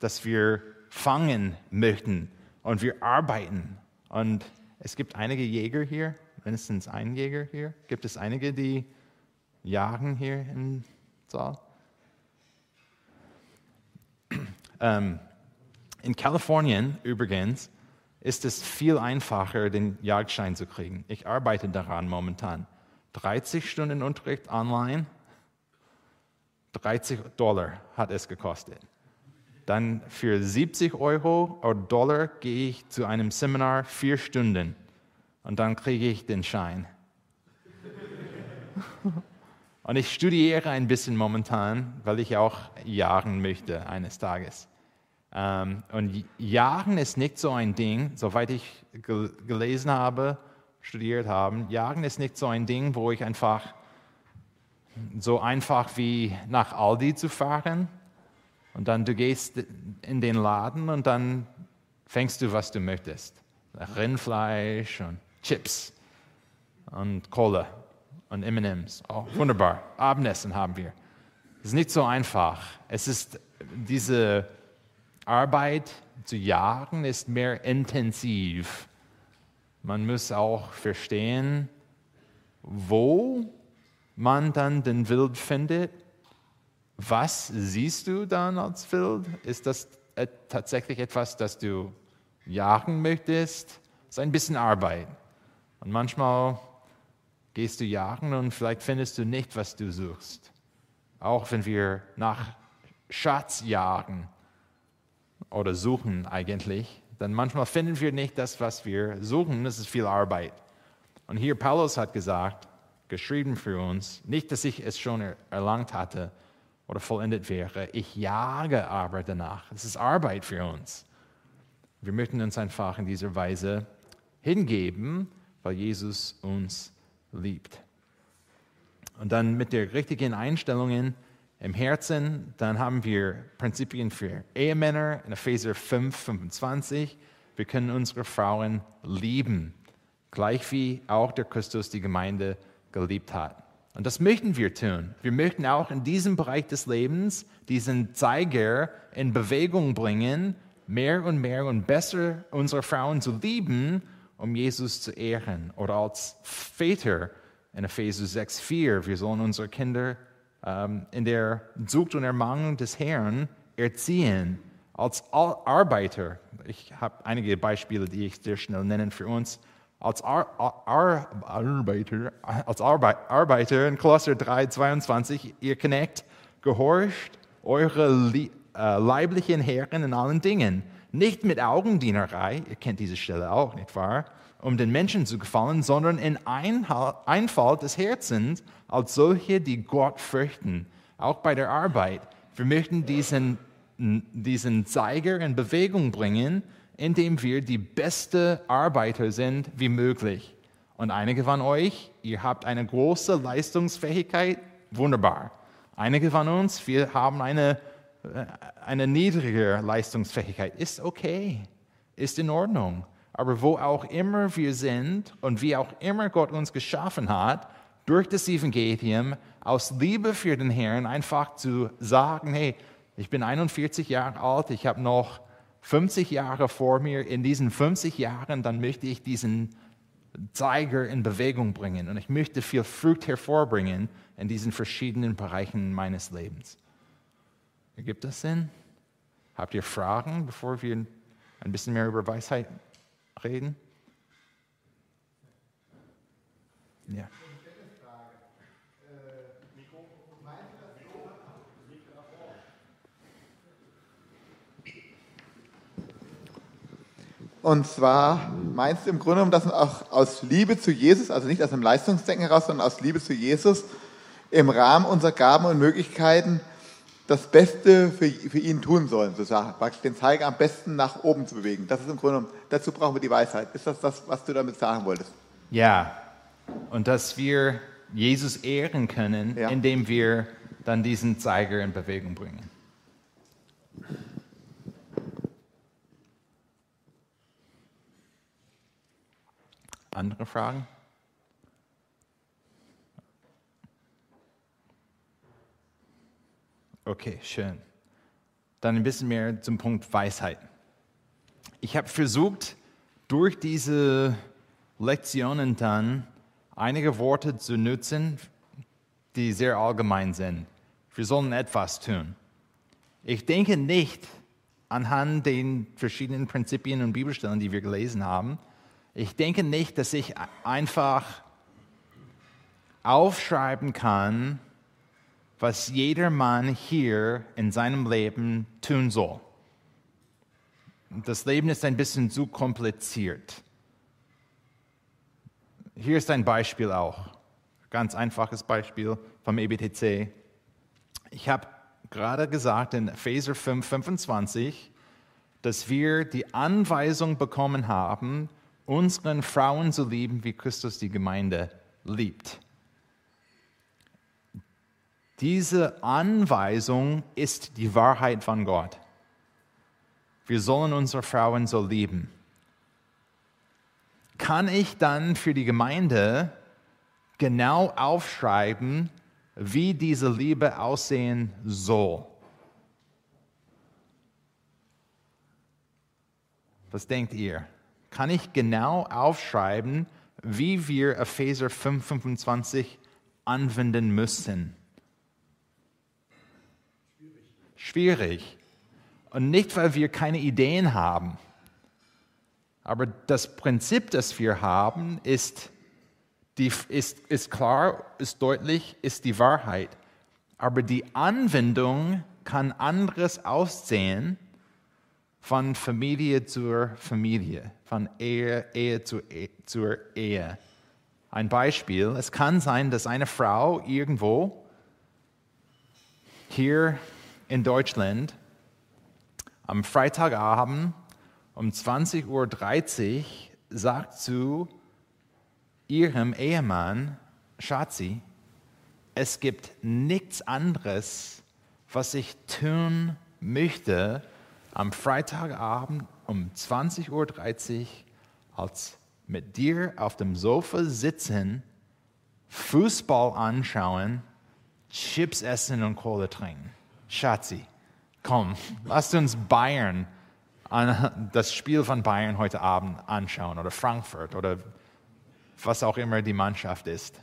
das wir fangen möchten und wir arbeiten. Und es gibt einige Jäger hier, mindestens einen Jäger hier. Gibt es einige, die jagen hier im Saal? *clears throat* Ähm, in Kalifornien übrigens ist es viel einfacher, den Jagdschein zu kriegen. Ich arbeite daran momentan. 30 Stunden Unterricht online, 30 Dollar hat es gekostet. Dann für 70 Euro oder Dollar gehe ich zu einem Seminar vier Stunden und dann kriege ich den Schein. *laughs* Und ich studiere ein bisschen momentan, weil ich auch jagen möchte eines Tages. Ähm, und Jagen ist nicht so ein Ding, soweit ich gelesen habe, studiert habe. Jagen ist nicht so ein Ding, wo ich einfach so einfach wie nach Aldi zu fahren und dann du gehst in den Laden und dann fängst du, was du möchtest. Rindfleisch und Chips und Cola und M&M's. Oh, wunderbar. Abendessen haben wir. Es ist nicht so einfach. Es ist diese Arbeit zu jagen ist mehr intensiv. Man muss auch verstehen, wo man dann den Wild findet. Was siehst du dann als Wild? Ist das tatsächlich etwas, das du jagen möchtest? Es ist ein bisschen Arbeit. Und manchmal gehst du jagen und vielleicht findest du nicht, was du suchst. Auch wenn wir nach Schatz jagen oder suchen eigentlich, dann manchmal finden wir nicht das, was wir suchen. Das ist viel Arbeit. Und hier Paulus hat gesagt, geschrieben für uns, nicht, dass ich es schon erlangt hatte oder vollendet wäre, ich jage aber danach. Es ist Arbeit für uns. Wir möchten uns einfach in dieser Weise hingeben, weil Jesus uns liebt. Und dann mit der richtigen Einstellungen im Herzen, dann haben wir Prinzipien für Ehemänner in Epheser 5, 25. Wir können unsere Frauen lieben, gleich wie auch der Christus die Gemeinde geliebt hat. Und das möchten wir tun. Wir möchten auch in diesem Bereich des Lebens diesen Zeiger in Bewegung bringen, mehr und mehr und besser unsere Frauen zu lieben, um Jesus zu ehren. Oder als Väter in Epheser 6, 4, wir sollen unsere Kinder ähm, in der Sucht und Ermangelung des Herrn erziehen. Als Arbeiter, ich habe einige Beispiele, die ich sehr schnell nennen für uns. Als Ar Ar Arbeiter, als Arbe Arbeiter in Kolosser 3, 22, ihr Knecht, gehorcht eure äh, leiblichen Herren in allen Dingen. Nicht mit Augendienerei, ihr kennt diese Stelle auch, nicht wahr? um den Menschen zu gefallen, sondern in Einfall des Herzens als solche, die Gott fürchten. Auch bei der Arbeit. Wir möchten diesen, diesen Zeiger in Bewegung bringen, indem wir die beste Arbeiter sind wie möglich. Und einige von euch, ihr habt eine große Leistungsfähigkeit, wunderbar. Einige von uns, wir haben eine, äh, eine niedrige Leistungsfähigkeit. Ist okay, ist in Ordnung. Aber wo auch immer wir sind und wie auch immer Gott uns geschaffen hat, durch das Evangelium, aus Liebe für den Herrn, einfach zu sagen, hey, ich bin 41 Jahre alt, ich habe noch 50 Jahre vor mir, in diesen 50 Jahren, dann möchte ich diesen Zeiger in Bewegung bringen und ich möchte viel Frucht hervorbringen in diesen verschiedenen Bereichen meines Lebens. Ergibt das Sinn? Habt ihr Fragen, bevor wir ein bisschen mehr über Weisheit reden? Ja. Und zwar meinst du im Grunde genommen, dass man auch aus Liebe zu Jesus, also nicht aus einem Leistungsdenken heraus, sondern aus Liebe zu Jesus, im Rahmen unserer Gaben und Möglichkeiten das Beste für, für ihn tun sollen, sozusagen. Praktisch den Zeiger am besten nach oben zu bewegen. Das ist im Grunde genommen, dazu brauchen wir die Weisheit. Ist das das, was du damit sagen wolltest? Ja. Und dass wir Jesus ehren können, ja. indem wir dann diesen Zeiger in Bewegung bringen. Andere Fragen? Okay, schön. Dann ein bisschen mehr zum Punkt Weisheit. Ich habe versucht, durch diese Lektionen dann einige Worte zu nutzen, die sehr allgemein sind. Wir sollen etwas tun. Ich denke nicht, anhand den verschiedenen Prinzipien und Bibelstellen, die wir gelesen haben. Ich denke nicht, dass ich einfach aufschreiben kann, was jeder Mann hier in seinem Leben tun soll. Das Leben ist ein bisschen zu kompliziert. Hier ist ein Beispiel auch. Ganz einfaches Beispiel vom EBTC. Ich habe gerade gesagt in Epheser 5, 25, dass wir die Anweisung bekommen haben, unseren Frauen zu lieben, wie Christus die Gemeinde liebt. Diese Anweisung ist die Wahrheit von Gott. Wir sollen unsere Frauen so lieben. Kann ich dann für die Gemeinde genau aufschreiben, wie diese Liebe aussehen soll? Was denkt ihr? Kann ich genau aufschreiben, wie wir Epheser 5,25 anwenden müssen? schwierig. Und nicht, weil wir keine Ideen haben. Aber das Prinzip, das wir haben, ist, die, ist, ist klar, ist deutlich, ist die Wahrheit. Aber die Anwendung kann anderes aussehen von Familie zur Familie, von Ehe, Ehe zu, Ehe, zur Ehe. Ein Beispiel, es kann sein, dass eine Frau irgendwo hier in Deutschland am Freitagabend um 20.30 Uhr sagt zu ihrem Ehemann, Schatzi, es gibt nichts anderes, was ich tun möchte am Freitagabend um 20.30 Uhr, als mit dir auf dem Sofa sitzen, Fußball anschauen, Chips essen und Kohle trinken. Schatzi, komm, lasst uns Bayern, das Spiel von Bayern heute Abend anschauen oder Frankfurt oder was auch immer die Mannschaft ist.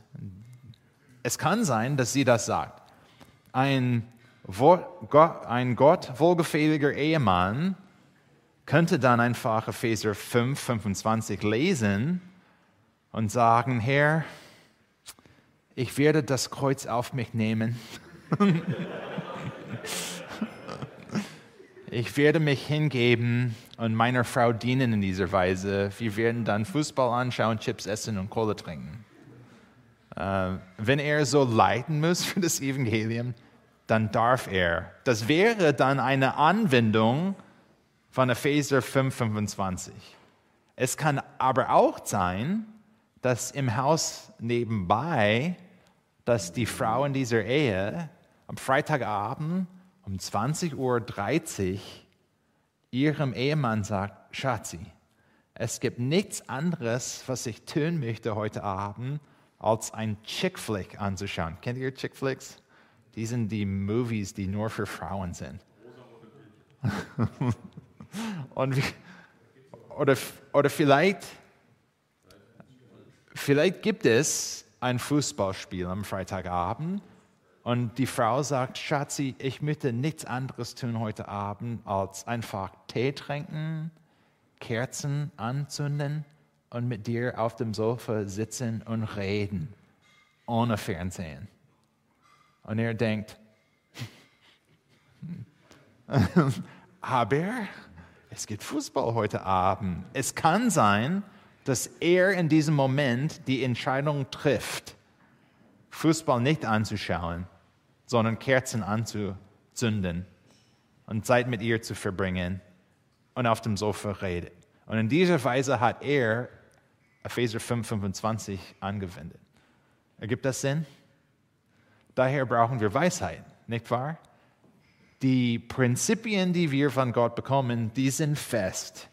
Es kann sein, dass sie das sagt. Ein, ein Gott wohlgefälliger Ehemann könnte dann einfach Epheser 5, 25 lesen und sagen, Herr, ich werde das Kreuz auf mich nehmen. *laughs* Ich werde mich hingeben und meiner Frau dienen in dieser Weise. Wir werden dann Fußball anschauen, Chips essen und Kohle trinken. Äh, wenn er so leiden muss für das Evangelium, dann darf er. Das wäre dann eine Anwendung von Epheser 5,25. Es kann aber auch sein, dass im Haus nebenbei, dass die Frau in dieser Ehe am Freitagabend um 20.30 Uhr ihrem Ehemann sagt, Schatzi, es gibt nichts anderes, was ich tun möchte heute Abend, als ein Chick-Flick anzuschauen. Kennt ihr Chick-Flicks? Die sind die Movies, die nur für Frauen sind. *laughs* Und oder, oder vielleicht, vielleicht gibt es ein Fußballspiel am Freitagabend und die Frau sagt, Schatzi, ich möchte nichts anderes tun heute Abend, als einfach Tee trinken, Kerzen anzünden und mit dir auf dem Sofa sitzen und reden, ohne Fernsehen. Und er denkt, *laughs* aber es gibt Fußball heute Abend. Es kann sein, dass er in diesem Moment die Entscheidung trifft, Fußball nicht anzuschauen, sondern Kerzen anzuzünden und Zeit mit ihr zu verbringen und auf dem Sofa reden. Und in dieser Weise hat er Epheser 5,25 angewendet. Ergibt das Sinn? Daher brauchen wir Weisheit, nicht wahr? Die Prinzipien, die wir von Gott bekommen, die sind fest,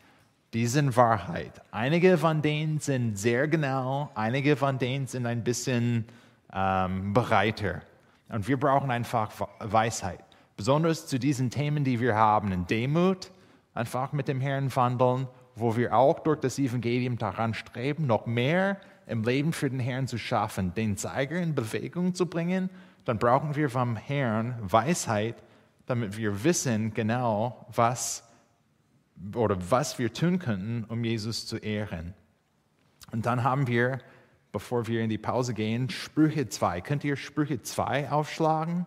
die sind Wahrheit. Einige von denen sind sehr genau, einige von denen sind ein bisschen ähm, breiter. Und wir brauchen einfach Weisheit. Besonders zu diesen Themen, die wir haben, in Demut, einfach mit dem Herrn wandeln, wo wir auch durch das Evangelium daran streben, noch mehr im Leben für den Herrn zu schaffen, den Zeiger in Bewegung zu bringen, dann brauchen wir vom Herrn Weisheit, damit wir wissen genau, was oder was wir tun könnten, um Jesus zu ehren. Und dann haben wir, bevor wir in die Pause gehen, Sprüche 2. Könnt ihr Sprüche 2 aufschlagen?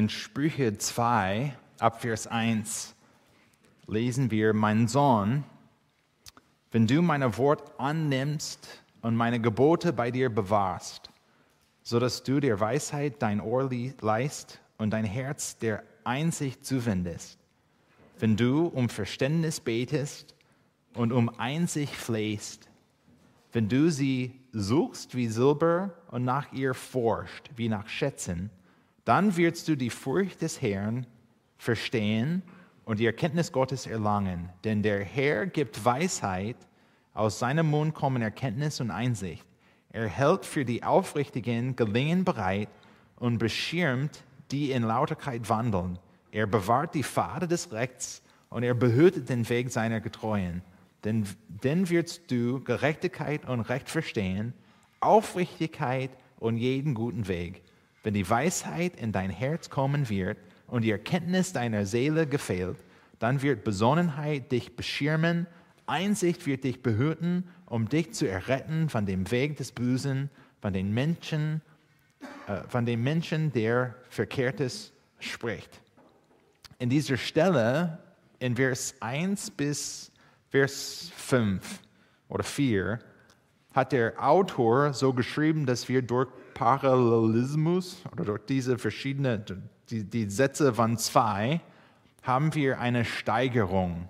In Sprüche 2, ab Vers 1, lesen wir, mein Sohn, wenn du meine Wort annimmst und meine Gebote bei dir bewahrst, so dass du der Weisheit dein Ohr leist und dein Herz der Einsicht zuwendest, wenn du um Verständnis betest und um Einsicht flehst, wenn du sie suchst wie Silber und nach ihr forscht wie nach Schätzen, dann wirst du die Furcht des Herrn verstehen und die Erkenntnis Gottes erlangen. Denn der Herr gibt Weisheit, aus seinem Mund kommen Erkenntnis und Einsicht. Er hält für die Aufrichtigen Gelingen bereit und beschirmt, die in Lauterkeit wandeln. Er bewahrt die Pfade des Rechts und er behütet den Weg seiner Getreuen. Denn, denn wirst du Gerechtigkeit und Recht verstehen, Aufrichtigkeit und jeden guten Weg. Wenn die Weisheit in dein Herz kommen wird und die Erkenntnis deiner Seele gefällt, dann wird Besonnenheit dich beschirmen, Einsicht wird dich behüten, um dich zu erretten von dem Weg des Bösen, von den Menschen, äh, von dem Menschen, der Verkehrtes spricht. In dieser Stelle, in Vers 1 bis Vers 5 oder 4, hat der Autor so geschrieben, dass wir durch Parallelismus oder durch diese verschiedenen, die, die Sätze von zwei, haben wir eine Steigerung.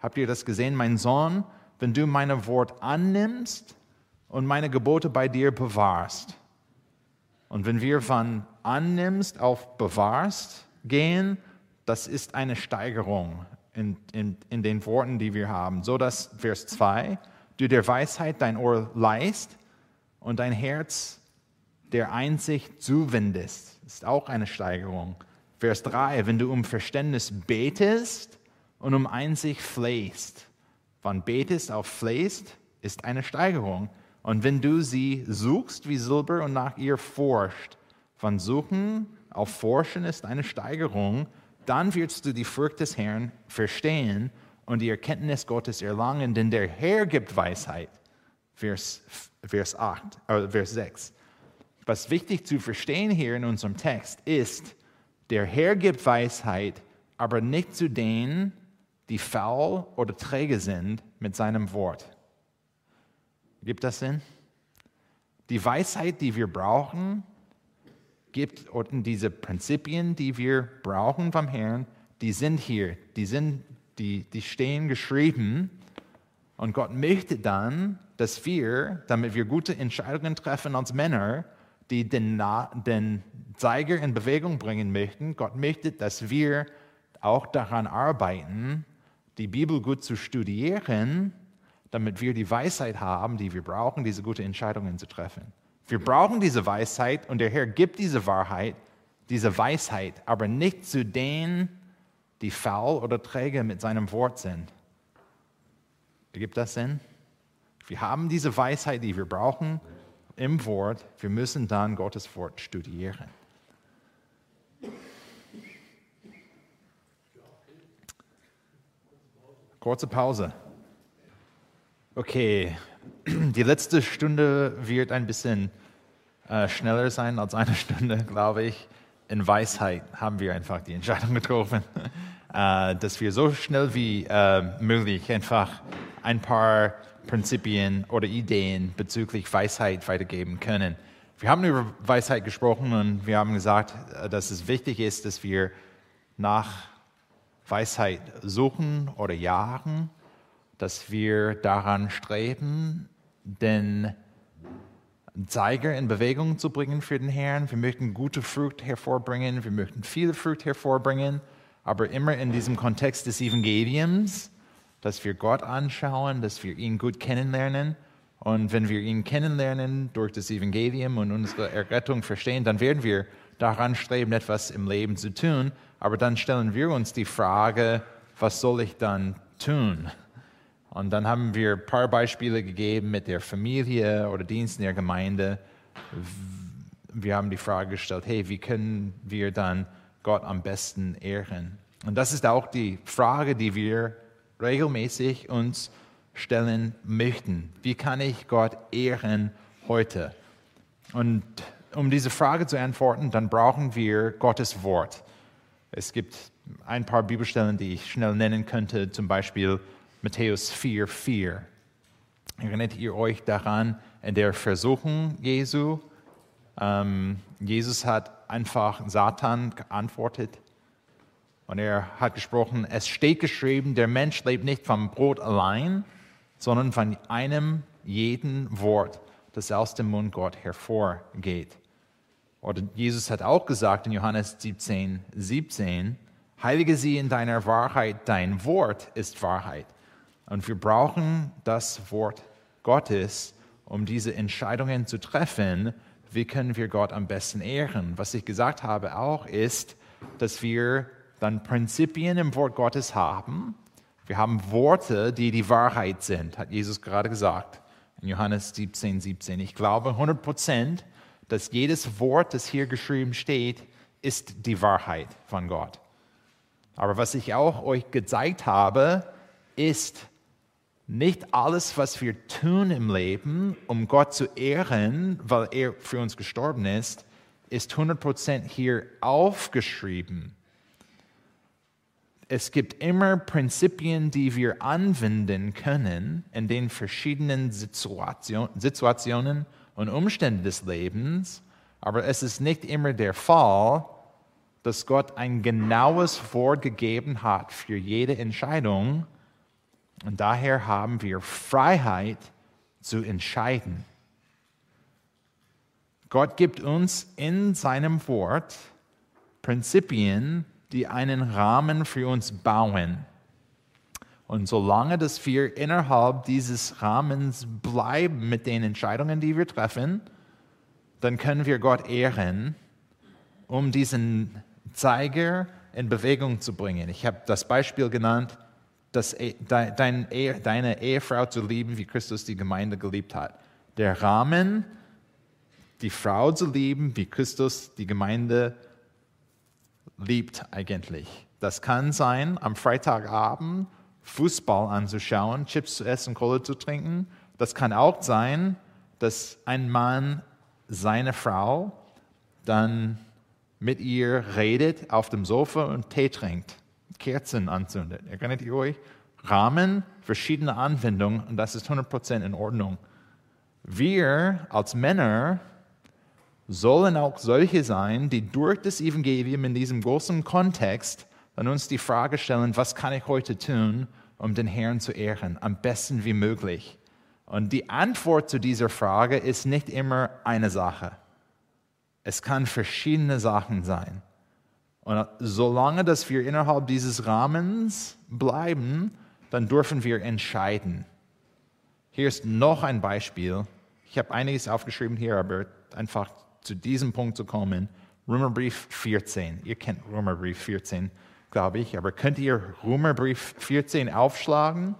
Habt ihr das gesehen, mein Sohn? Wenn du meine Wort annimmst und meine Gebote bei dir bewahrst. Und wenn wir von annimmst auf bewahrst gehen, das ist eine Steigerung in, in, in den Worten, die wir haben. So dass Vers 2, du der Weisheit dein Ohr leist und dein Herz der Einsicht zuwendest. Ist auch eine Steigerung. Vers 3, wenn du um Verständnis betest und um Einsicht flehst. Von betest auf flehst ist eine Steigerung. Und wenn du sie suchst wie Silber und nach ihr forscht, von suchen auf forschen ist eine Steigerung, dann wirst du die Furcht des Herrn verstehen und die Erkenntnis Gottes erlangen, denn der Herr gibt Weisheit. Vers, Vers, 8, äh, Vers 6. Was wichtig zu verstehen hier in unserem Text ist, der Herr gibt Weisheit, aber nicht zu denen, die faul oder träge sind mit seinem Wort. Gibt das Sinn? Die Weisheit, die wir brauchen, gibt und diese Prinzipien, die wir brauchen vom Herrn, die sind hier, die, sind, die, die stehen geschrieben. Und Gott möchte dann, dass wir, damit wir gute Entscheidungen treffen als Männer, die den, den Zeiger in Bewegung bringen möchten. Gott möchte, dass wir auch daran arbeiten, die Bibel gut zu studieren, damit wir die Weisheit haben, die wir brauchen, diese guten Entscheidungen zu treffen. Wir brauchen diese Weisheit und der Herr gibt diese Wahrheit, diese Weisheit, aber nicht zu denen, die faul oder träge mit seinem Wort sind. Ergibt das Sinn? Wir haben diese Weisheit, die wir brauchen im Wort, wir müssen dann Gottes Wort studieren. Kurze Pause. Okay, *clears throat* die letzte Stunde wird ein bisschen äh, schneller sein als eine *laughs* Stunde, glaube ich. In Weisheit haben wir einfach die Entscheidung getroffen, *laughs* äh, dass wir so schnell wie äh, möglich einfach ein paar Prinzipien oder Ideen bezüglich Weisheit weitergeben können. Wir haben über Weisheit gesprochen und wir haben gesagt, äh, dass es wichtig ist, dass wir nach Weisheit suchen oder jagen, dass wir daran streben, den Zeiger in Bewegung zu bringen für den Herrn. Wir möchten gute Frucht hervorbringen, wir möchten viel Frucht hervorbringen, aber immer in diesem Kontext des Evangeliums dass wir Gott anschauen, dass wir ihn gut kennenlernen. Und wenn wir ihn kennenlernen durch das Evangelium und unsere Errettung verstehen, dann werden wir daran streben, etwas im Leben zu tun, aber dann stellen wir uns die Frage, was soll ich dann tun? Und dann haben wir ein paar Beispiele gegeben mit der Familie oder Dienst in der Gemeinde. Wir haben die Frage gestellt, hey, wie können wir dann Gott am besten ehren? Und das ist auch die Frage, die wir regelmäßig uns stellen möchten. Wie kann ich Gott ehren heute? Und um diese Frage zu antworten, dann brauchen wir Gottes Wort. Es gibt ein paar Bibelstellen, die ich schnell nennen könnte, zum Beispiel Matthäus 4, 4. Erinnert ihr euch daran, in der Versuchung Jesu? Ähm, Jesus hat einfach Satan geantwortet und er hat gesprochen, es steht geschrieben, der Mensch lebt nicht vom Brot allein, sondern von einem jeden Wort, das aus dem Mund Gott hervorgeht. Oder Jesus hat auch gesagt in Johannes 17, 17, heilige sie in deiner Wahrheit, dein Wort ist Wahrheit. Und wir brauchen das Wort Gottes, um diese Entscheidungen zu treffen. Wie können wir Gott am besten ehren? Was ich gesagt habe auch ist, dass wir dann Prinzipien im Wort Gottes haben. Wir haben Worte, die die Wahrheit sind, hat Jesus gerade gesagt in Johannes 17, 17. Ich glaube 100 Prozent, dass jedes Wort, das hier geschrieben steht, ist die Wahrheit von Gott. Aber was ich auch euch gezeigt habe, ist nicht alles, was wir tun im Leben, um Gott zu ehren, weil er für uns gestorben ist, ist 100% hier aufgeschrieben. Es gibt immer Prinzipien, die wir anwenden können in den verschiedenen Situationen und Umstände des Lebens, aber es ist nicht immer der Fall, dass Gott ein genaues Wort gegeben hat für jede Entscheidung. Und daher haben wir Freiheit zu entscheiden. Gott gibt uns in seinem Wort Prinzipien, die einen Rahmen für uns bauen. Und solange dass wir innerhalb dieses Rahmens bleiben mit den Entscheidungen, die wir treffen, dann können wir Gott ehren, um diesen Zeiger in Bewegung zu bringen. Ich habe das Beispiel genannt, dass deine Ehefrau zu lieben, wie Christus die Gemeinde geliebt hat. Der Rahmen, die Frau zu lieben, wie Christus die Gemeinde liebt eigentlich. Das kann sein am Freitagabend Fußball anzuschauen, Chips zu essen, Kohle zu trinken. Das kann auch sein, dass ein Mann seine Frau dann mit ihr redet auf dem Sofa und Tee trinkt, Kerzen anzündet. Erinnert ihr euch? Rahmen, verschiedene Anwendungen und das ist 100% in Ordnung. Wir als Männer sollen auch solche sein, die durch das Evangelium in diesem großen Kontext und uns die Frage stellen, was kann ich heute tun, um den Herrn zu ehren, am besten wie möglich. Und die Antwort zu dieser Frage ist nicht immer eine Sache. Es kann verschiedene Sachen sein. Und solange dass wir innerhalb dieses Rahmens bleiben, dann dürfen wir entscheiden. Hier ist noch ein Beispiel. Ich habe einiges aufgeschrieben hier, aber einfach zu diesem Punkt zu kommen. Römerbrief 14. Ihr kennt Römerbrief 14, glaube ich, aber könnt ihr Römerbrief 14 aufschlagen?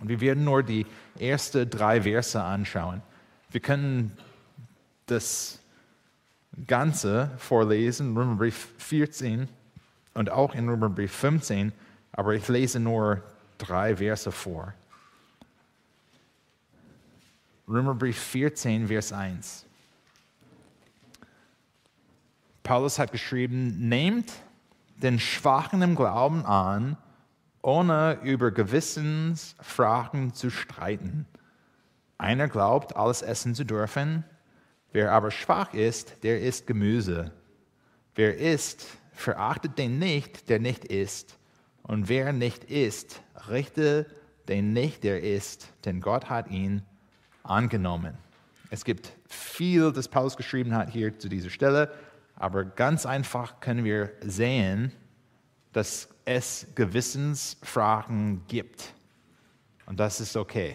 Und wir werden nur die ersten drei Verse anschauen. Wir können das Ganze vorlesen, Römerbrief 14 und auch in Römerbrief 15, aber ich lese nur drei Verse vor. Römerbrief 14, Vers 1. Paulus hat geschrieben, nehmt den Schwachen im Glauben an, ohne über Gewissensfragen zu streiten. Einer glaubt, alles essen zu dürfen, wer aber schwach ist, der isst Gemüse. Wer isst, verachtet den nicht, der nicht isst. Und wer nicht isst, richte den nicht, der isst, denn Gott hat ihn angenommen. Es gibt viel, das Paulus geschrieben hat hier zu dieser Stelle. Aber ganz einfach können wir sehen, dass es Gewissensfragen gibt. Und das ist okay.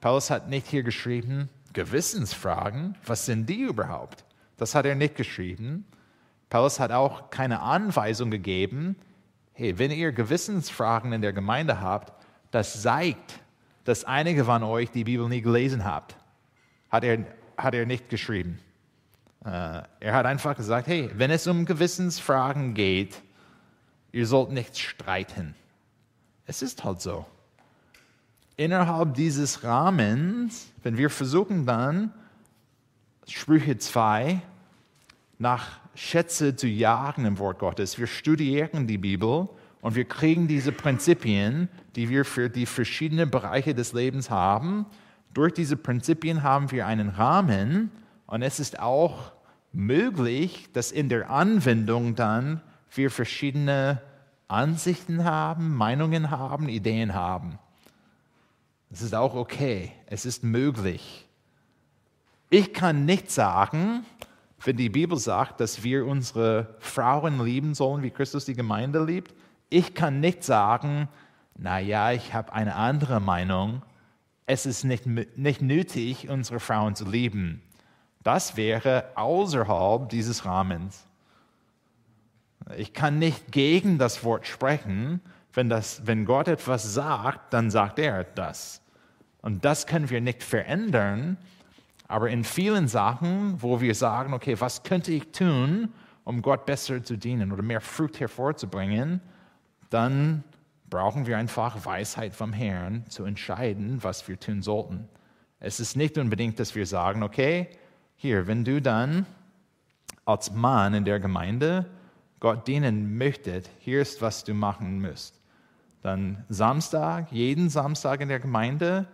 Paulus hat nicht hier geschrieben, Gewissensfragen, was sind die überhaupt? Das hat er nicht geschrieben. Paulus hat auch keine Anweisung gegeben, hey, wenn ihr Gewissensfragen in der Gemeinde habt, das zeigt, dass einige von euch die Bibel nie gelesen habt. Hat er, hat er nicht geschrieben. Äh, er hat einfach gesagt, hey, wenn es um Gewissensfragen geht, ihr sollt nicht streiten. Es ist halt so. Innerhalb dieses Rahmens, wenn wir versuchen dann, Sprüche 2 nach Schätze zu jagen im Wort Gottes, wir studieren die Bibel und wir kriegen diese Prinzipien, die wir für die verschiedenen Bereiche des Lebens haben. Durch diese Prinzipien haben wir einen Rahmen und es ist auch möglich, dass in der Anwendung dann wir verschiedene Ansichten haben, Meinungen haben, Ideen haben. Das ist auch okay. Es ist möglich. Ich kann nicht sagen, wenn die Bibel sagt, dass wir unsere Frauen lieben sollen, wie Christus die Gemeinde liebt, ich kann nicht sagen, naja, ich habe eine andere Meinung. Es ist nicht, nicht nötig, unsere Frauen zu lieben. Das wäre außerhalb dieses Rahmens. Ich kann nicht gegen das Wort sprechen. Wenn, das, wenn Gott etwas sagt, dann sagt er das. Und das können wir nicht verändern. Aber in vielen Sachen, wo wir sagen, okay, was könnte ich tun, um Gott besser zu dienen oder mehr Frucht hervorzubringen, dann brauchen wir einfach Weisheit vom Herrn zu entscheiden, was wir tun sollten. Es ist nicht unbedingt, dass wir sagen, okay, hier, wenn du dann als Mann in der Gemeinde Gott dienen möchtest, hier ist, was du machen musst. Dann Samstag, jeden Samstag in der Gemeinde,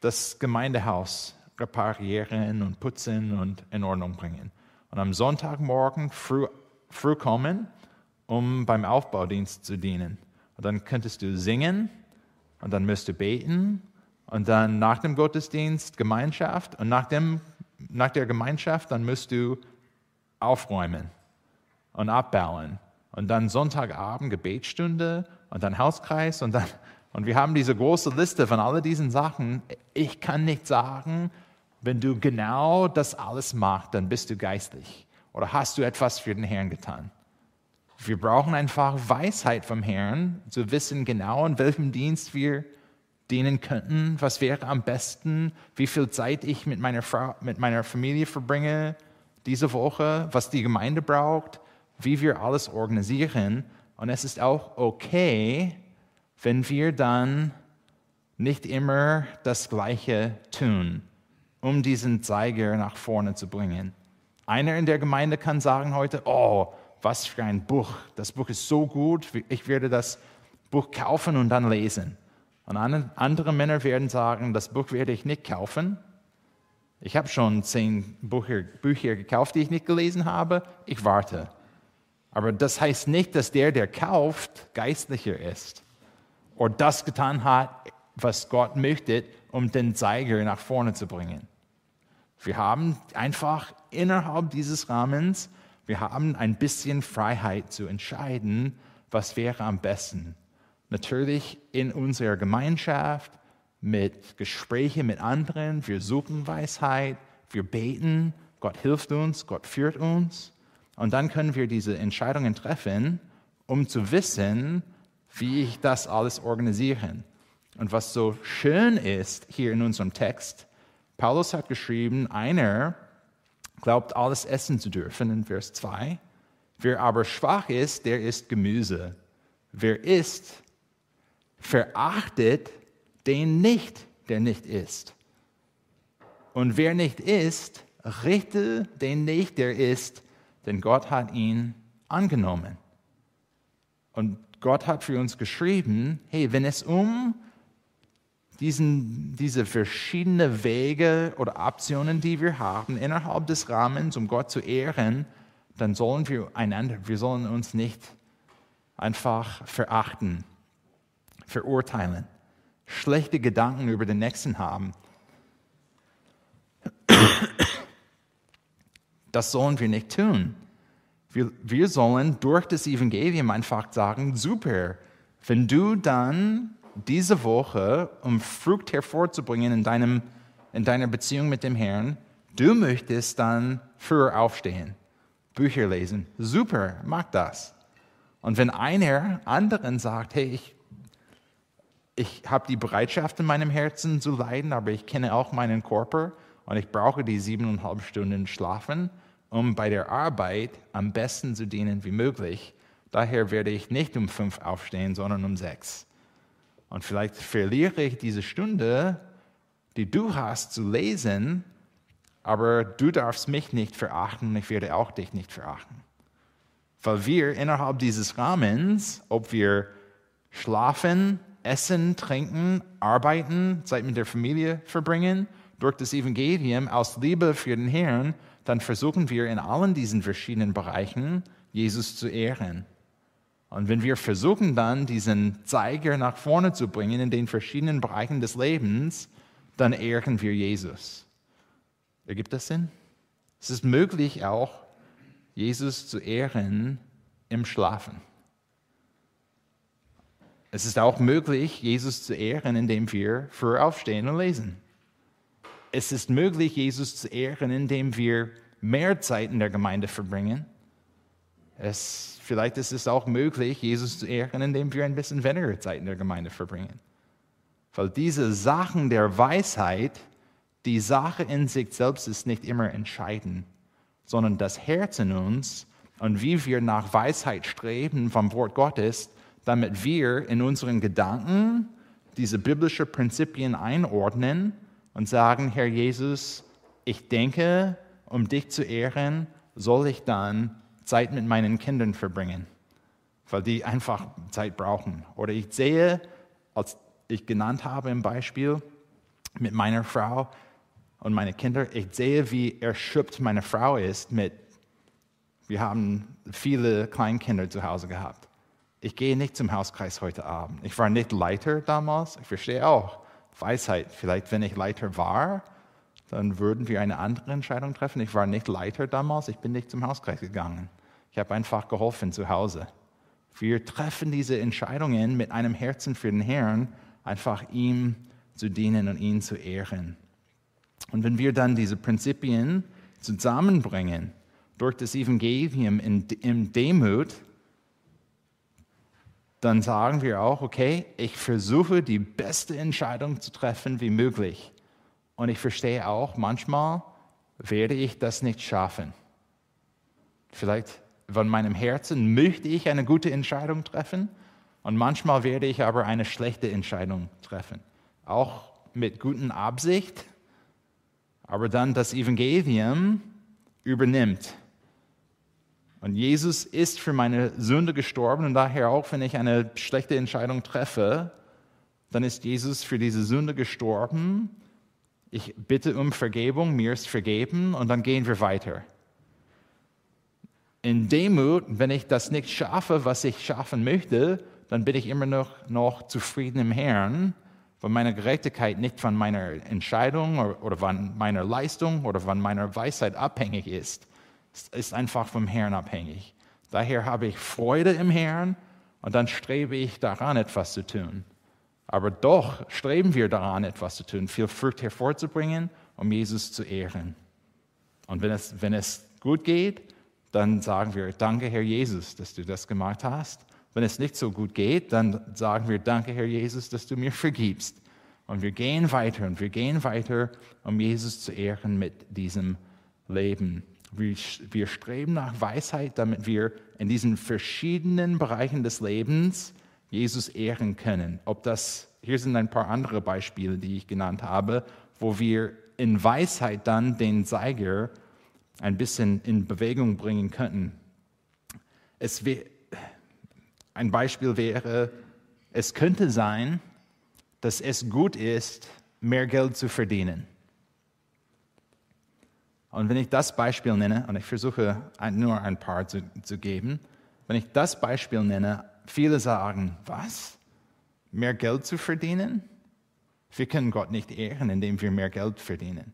das Gemeindehaus reparieren und putzen und in Ordnung bringen. Und am Sonntagmorgen früh, früh kommen um beim Aufbaudienst zu dienen. Und dann könntest du singen und dann müsst du beten und dann nach dem Gottesdienst Gemeinschaft und nach, dem, nach der Gemeinschaft dann müsst du aufräumen und abbauen und dann Sonntagabend Gebetsstunde und dann Hauskreis und dann und wir haben diese große Liste von all diesen Sachen. Ich kann nicht sagen, wenn du genau das alles machst, dann bist du geistlich oder hast du etwas für den Herrn getan. Wir brauchen einfach Weisheit vom Herrn, zu wissen genau, in welchem Dienst wir dienen könnten, was wäre am besten, wie viel Zeit ich mit meiner, Frau, mit meiner Familie verbringe diese Woche, was die Gemeinde braucht, wie wir alles organisieren. Und es ist auch okay, wenn wir dann nicht immer das Gleiche tun, um diesen Zeiger nach vorne zu bringen. Einer in der Gemeinde kann sagen heute, oh, was für ein Buch. Das Buch ist so gut, ich werde das Buch kaufen und dann lesen. Und andere Männer werden sagen, das Buch werde ich nicht kaufen. Ich habe schon zehn Bücher, Bücher gekauft, die ich nicht gelesen habe. Ich warte. Aber das heißt nicht, dass der, der kauft, geistlicher ist oder das getan hat, was Gott möchte, um den Zeiger nach vorne zu bringen. Wir haben einfach innerhalb dieses Rahmens wir haben ein bisschen Freiheit zu entscheiden, was wäre am besten. Natürlich in unserer Gemeinschaft, mit Gesprächen mit anderen, wir suchen Weisheit, wir beten, Gott hilft uns, Gott führt uns. Und dann können wir diese Entscheidungen treffen, um zu wissen, wie ich das alles organisieren. Und was so schön ist hier in unserem Text, Paulus hat geschrieben, einer, glaubt, alles essen zu dürfen, in Vers 2. Wer aber schwach ist, der isst Gemüse. Wer isst, verachtet den nicht, der nicht isst. Und wer nicht isst, richte den nicht, der isst, denn Gott hat ihn angenommen. Und Gott hat für uns geschrieben, hey, wenn es um diesen, diese verschiedenen Wege oder Optionen, die wir haben innerhalb des Rahmens, um Gott zu ehren, dann sollen wir einander, wir sollen uns nicht einfach verachten, verurteilen, schlechte Gedanken über den Nächsten haben. Das sollen wir nicht tun. Wir, wir sollen durch das Evangelium einfach sagen, super, wenn du dann diese Woche, um Frucht hervorzubringen in, deinem, in deiner Beziehung mit dem Herrn, du möchtest dann früher aufstehen. Bücher lesen. Super, mag das. Und wenn einer anderen sagt, hey, ich, ich habe die Bereitschaft in meinem Herzen zu leiden, aber ich kenne auch meinen Körper und ich brauche die siebeneinhalb Stunden Schlafen, um bei der Arbeit am besten zu dienen wie möglich. Daher werde ich nicht um fünf aufstehen, sondern um sechs. Und vielleicht verliere ich diese Stunde, die du hast zu lesen, aber du darfst mich nicht verachten und ich werde auch dich nicht verachten. Weil wir innerhalb dieses Rahmens, ob wir schlafen, essen, trinken, arbeiten, Zeit mit der Familie verbringen, durch das Evangelium aus Liebe für den Herrn, dann versuchen wir in allen diesen verschiedenen Bereichen Jesus zu ehren. Und wenn wir versuchen dann, diesen Zeiger nach vorne zu bringen in den verschiedenen Bereichen des Lebens, dann ehren wir Jesus. Ergibt das Sinn? Es ist möglich auch, Jesus zu ehren im Schlafen. Es ist auch möglich, Jesus zu ehren, indem wir früh aufstehen und lesen. Es ist möglich, Jesus zu ehren, indem wir mehr Zeit in der Gemeinde verbringen. Es, vielleicht ist es auch möglich, Jesus zu ehren, indem wir ein bisschen weniger Zeit in der Gemeinde verbringen. Weil diese Sachen der Weisheit, die Sache in sich selbst ist nicht immer entscheidend, sondern das Herz in uns und wie wir nach Weisheit streben vom Wort Gottes, damit wir in unseren Gedanken diese biblischen Prinzipien einordnen und sagen, Herr Jesus, ich denke, um dich zu ehren, soll ich dann Zeit mit meinen Kindern verbringen, weil die einfach Zeit brauchen. Oder ich sehe, als ich genannt habe im Beispiel mit meiner Frau und meinen Kindern, ich sehe, wie erschöpft meine Frau ist mit, wir haben viele Kleinkinder zu Hause gehabt. Ich gehe nicht zum Hauskreis heute Abend. Ich war nicht Leiter damals. Ich verstehe auch Weisheit. Vielleicht, wenn ich Leiter war, dann würden wir eine andere Entscheidung treffen. Ich war nicht Leiter damals. Ich bin nicht zum Hauskreis gegangen. Ich habe einfach geholfen zu Hause. Wir treffen diese Entscheidungen mit einem Herzen für den Herrn, einfach ihm zu dienen und ihn zu ehren. Und wenn wir dann diese Prinzipien zusammenbringen durch das Evangelium in, in Demut, dann sagen wir auch, okay, ich versuche die beste Entscheidung zu treffen wie möglich. Und ich verstehe auch, manchmal werde ich das nicht schaffen. Vielleicht von meinem Herzen möchte ich eine gute Entscheidung treffen und manchmal werde ich aber eine schlechte Entscheidung treffen. Auch mit guten Absicht, aber dann das Evangelium übernimmt und Jesus ist für meine Sünde gestorben und daher auch, wenn ich eine schlechte Entscheidung treffe, dann ist Jesus für diese Sünde gestorben. Ich bitte um Vergebung, mir ist vergeben und dann gehen wir weiter. In Demut, wenn ich das nicht schaffe, was ich schaffen möchte, dann bin ich immer noch, noch zufrieden im Herrn, weil meine Gerechtigkeit nicht von meiner Entscheidung oder, oder von meiner Leistung oder von meiner Weisheit abhängig ist ist einfach vom Herrn abhängig. Daher habe ich Freude im Herrn und dann strebe ich daran, etwas zu tun. Aber doch streben wir daran, etwas zu tun, viel Frucht hervorzubringen, um Jesus zu ehren. Und wenn es, wenn es gut geht, dann sagen wir, danke Herr Jesus, dass du das gemacht hast. Wenn es nicht so gut geht, dann sagen wir, danke Herr Jesus, dass du mir vergibst. Und wir gehen weiter und wir gehen weiter, um Jesus zu ehren mit diesem Leben. Wir, streben nach Weisheit, damit wir in diesen verschiedenen Bereichen des Lebens Jesus ehren können. Ob das, hier sind ein paar andere Beispiele, die ich genannt habe, wo wir in Weisheit dann den Zeiger ein bisschen in Bewegung bringen könnten. Es wär, ein Beispiel wäre, es könnte sein, dass es gut ist, mehr Geld zu verdienen. Und wenn ich das Beispiel nenne, und ich versuche nur ein paar zu, zu geben, wenn ich das Beispiel nenne, viele sagen, was? Mehr Geld zu verdienen? Wir können Gott nicht ehren, indem wir mehr Geld verdienen,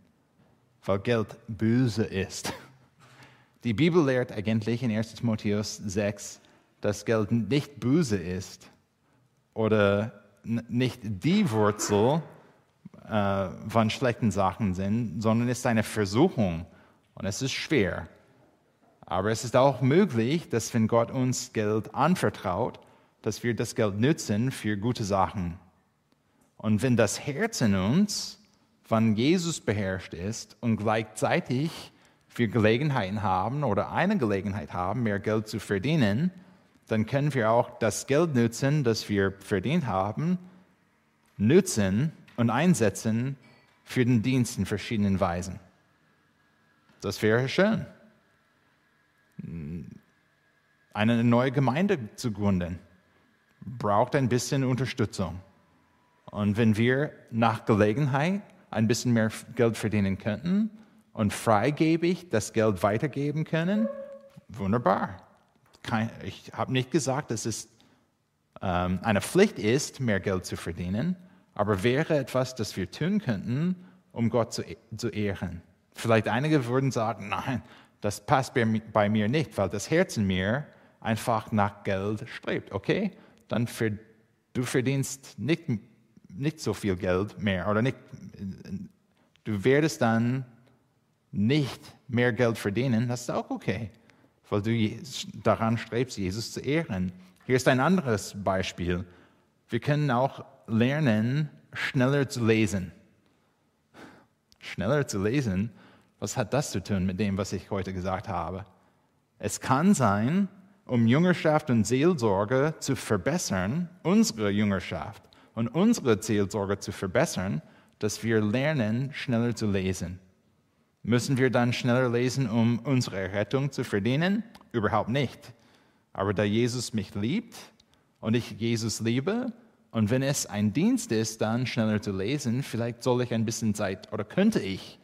weil Geld böse ist. Die Bibel lehrt eigentlich in 1 Timotheus 6, dass Geld nicht böse ist oder nicht die Wurzel äh, von schlechten Sachen sind, sondern ist eine Versuchung und es ist schwer. Aber es ist auch möglich, dass wenn Gott uns Geld anvertraut, dass wir das Geld nutzen für gute Sachen. Und wenn das Herz in uns von Jesus beherrscht ist und gleichzeitig wir Gelegenheiten haben oder eine Gelegenheit haben, mehr Geld zu verdienen, dann können wir auch das Geld nutzen, das wir verdient haben, nutzen und einsetzen für den Dienst in verschiedenen Weisen. Das wäre schön. Eine neue Gemeinde zu gründen braucht ein bisschen Unterstützung. Und wenn wir nach Gelegenheit ein bisschen mehr Geld verdienen könnten und freigebig das Geld weitergeben können, wunderbar. ich habe nicht gesagt, dass es ähm, eine Pflicht ist, mehr Geld zu verdienen, aber wäre etwas, das wir tun könnten, um Gott zu, zu ehren. Vielleicht einige würden sagen, nein, das passt bei mir nicht, weil das Herz in mir einfach nach Geld strebt. Okay, dann für, du verdienst nicht, nicht so viel Geld mehr oder nicht, du werdest dann nicht mehr Geld verdienen, das ist auch okay, weil du daran strebst, Jesus zu ehren. Hier ist ein anderes Beispiel. Wir können auch lernen, schneller zu lesen. Schneller zu lesen, was hat das zu tun mit dem, was ich heute gesagt habe? Es kann sein, um Jüngerschaft und Seelsorge zu verbessern, unsere Jüngerschaft und unsere Seelsorge zu verbessern, dass wir lernen, schneller zu lesen. Müssen wir dann schneller lesen, um unsere Rettung zu verdienen? Überhaupt nicht. Aber da Jesus mich liebt und ich Jesus liebe, und wenn es ein Dienst ist, dann schneller zu lesen, vielleicht soll ich ein bisschen Zeit, oder könnte ich,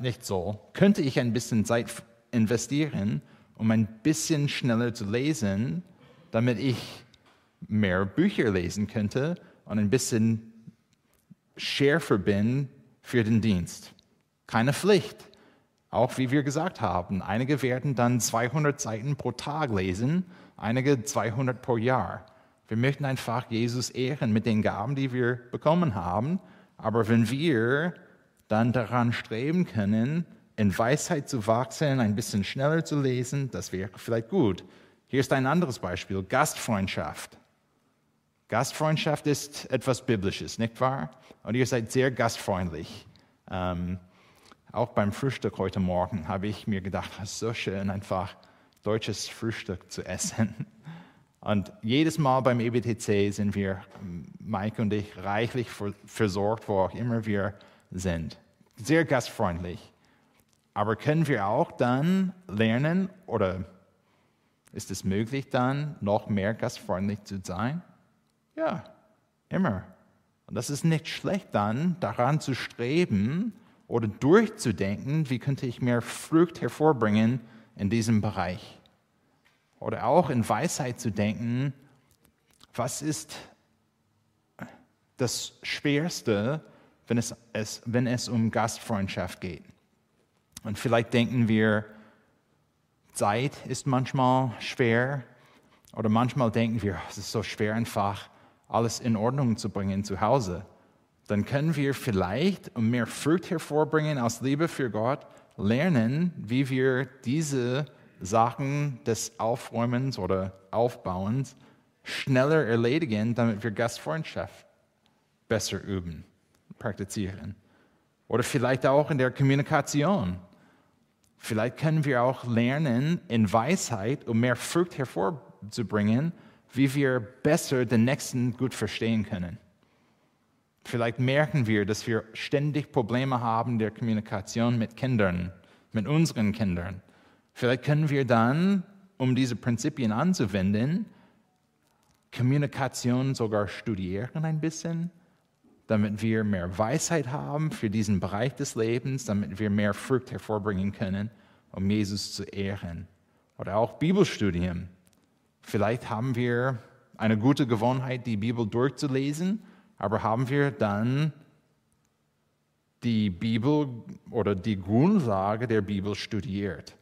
nicht so, könnte ich ein bisschen Zeit investieren, um ein bisschen schneller zu lesen, damit ich mehr Bücher lesen könnte und ein bisschen schärfer bin für den Dienst. Keine Pflicht. Auch wie wir gesagt haben, einige werden dann 200 Seiten pro Tag lesen, einige 200 pro Jahr. Wir möchten einfach Jesus ehren mit den Gaben, die wir bekommen haben. Aber wenn wir dann daran streben können, in Weisheit zu wachsen, ein bisschen schneller zu lesen, das wäre vielleicht gut. Hier ist ein anderes Beispiel, Gastfreundschaft. Gastfreundschaft ist etwas Biblisches, nicht wahr? Und ihr seid sehr gastfreundlich. Ähm, auch beim Frühstück heute Morgen habe ich mir gedacht, es ist so schön, einfach deutsches Frühstück zu essen. Und jedes Mal beim EBTC sind wir, Mike und ich, reichlich versorgt, wo auch immer wir sind. Sehr gastfreundlich. Aber können wir auch dann lernen oder ist es möglich dann, noch mehr gastfreundlich zu sein? Ja, immer. Und das ist nicht schlecht dann, daran zu streben oder durchzudenken, wie könnte ich mehr Frucht hervorbringen in diesem Bereich. Oder auch in Weisheit zu denken, was ist das Schwerste, wenn es, es, wenn es um Gastfreundschaft geht. Und vielleicht denken wir, Zeit ist manchmal schwer oder manchmal denken wir, es ist so schwer einfach alles in Ordnung zu bringen zu Hause, dann können wir vielleicht, um mehr Frucht hervorbringen aus Liebe für Gott, lernen, wie wir diese Sachen des Aufräumens oder Aufbauens schneller erledigen, damit wir Gastfreundschaft besser üben, praktizieren. Oder vielleicht auch in der Kommunikation. Vielleicht können wir auch lernen in Weisheit, um mehr Frucht hervorzubringen, wie wir besser den Nächsten gut verstehen können. Vielleicht merken wir, dass wir ständig Probleme haben der Kommunikation mit Kindern, mit unseren Kindern. Vielleicht können wir dann, um diese Prinzipien anzuwenden, Kommunikation sogar studieren ein bisschen, damit wir mehr Weisheit haben für diesen Bereich des Lebens, damit wir mehr Frucht hervorbringen können, um Jesus zu ehren. Oder auch Bibelstudien. Vielleicht haben wir eine gute Gewohnheit, die Bibel durchzulesen, aber haben wir dann die Bibel oder die Grundlage der Bibel studiert?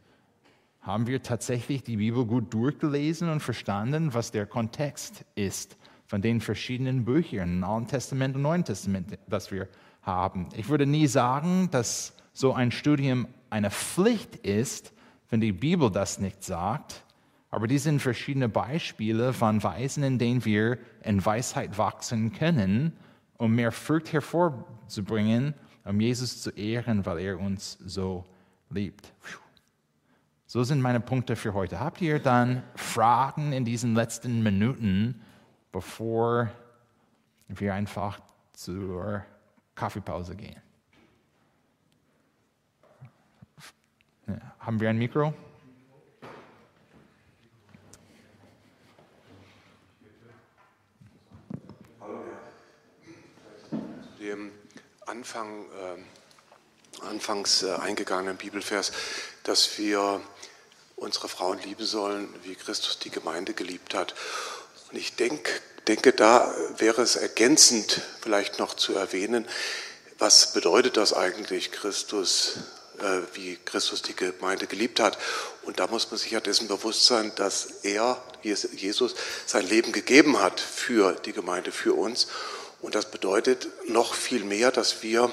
Haben wir tatsächlich die Bibel gut durchgelesen und verstanden, was der Kontext ist von den verschiedenen Büchern, im Alten Testament und Neuen Testament, das wir haben? Ich würde nie sagen, dass so ein Studium eine Pflicht ist, wenn die Bibel das nicht sagt. Aber die sind verschiedene Beispiele von Weisen, in denen wir in Weisheit wachsen können, um mehr Frucht hervorzubringen, um Jesus zu ehren, weil er uns so liebt. So sind meine Punkte für heute. Habt ihr dann Fragen in diesen letzten Minuten, bevor wir einfach zur Kaffeepause gehen? Haben wir ein Mikro? Dem Anfang, äh, anfangs äh, eingegangenen Bibelvers, dass wir unsere Frauen lieben sollen, wie Christus die Gemeinde geliebt hat. Und ich denk, denke, da wäre es ergänzend vielleicht noch zu erwähnen, was bedeutet das eigentlich, Christus äh, wie Christus die Gemeinde geliebt hat. Und da muss man sich ja dessen bewusst sein, dass er, Jesus, sein Leben gegeben hat für die Gemeinde, für uns. Und das bedeutet noch viel mehr, dass wir,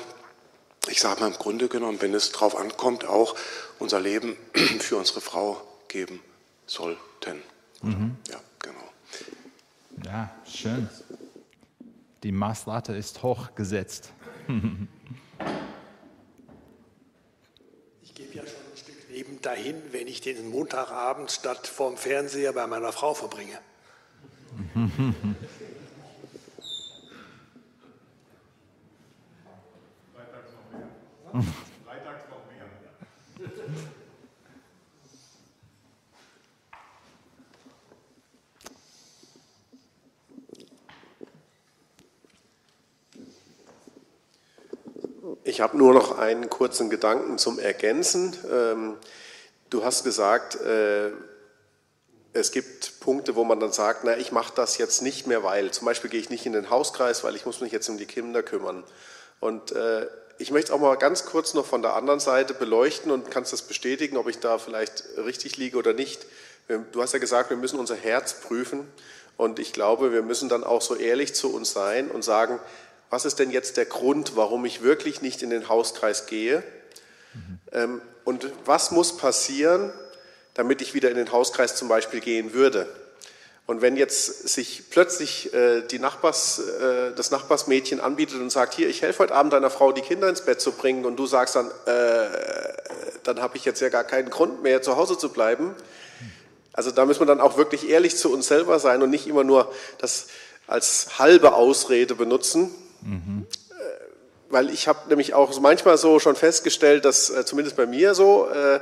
ich sage mal im Grunde genommen, wenn es darauf ankommt, auch unser Leben *clears throat* für unsere Frau geben sollten. Mhm. Ja, genau. Ja, schön. Die Maßlatte ist hoch gesetzt. eben dahin, wenn ich den Montagabend statt vorm Fernseher bei meiner Frau verbringe. *laughs* Freitags noch mehr. Ich habe nur noch einen kurzen Gedanken zum Ergänzen. Ähm, du hast gesagt, äh, es gibt Punkte, wo man dann sagt, na, ich mache das jetzt nicht mehr, weil zum Beispiel gehe ich nicht in den Hauskreis, weil ich muss mich jetzt um die Kinder kümmern. Und äh, ich möchte es auch mal ganz kurz noch von der anderen Seite beleuchten und kannst das bestätigen, ob ich da vielleicht richtig liege oder nicht. Ähm, du hast ja gesagt, wir müssen unser Herz prüfen. Und ich glaube, wir müssen dann auch so ehrlich zu uns sein und sagen, was ist denn jetzt der Grund, warum ich wirklich nicht in den Hauskreis gehe? Mhm. und was muss passieren, damit ich wieder in den Hauskreis zum Beispiel gehen würde? Und wenn jetzt sich plötzlich äh, die Nachbars, äh, das Nachbarsmädchen anbietet und sagt, hier, ich helfe heute Abend deiner Frau, die Kinder ins Bett zu bringen, und du sagst dann, äh, dann habe ich jetzt ja gar keinen Grund mehr, zu Hause zu bleiben. Also da müssen wir dann auch wirklich ehrlich zu uns selber sein und nicht immer nur das als halbe Ausrede benutzen, Mhm. Weil ich habe nämlich auch manchmal so schon festgestellt, dass äh, zumindest bei mir so, äh,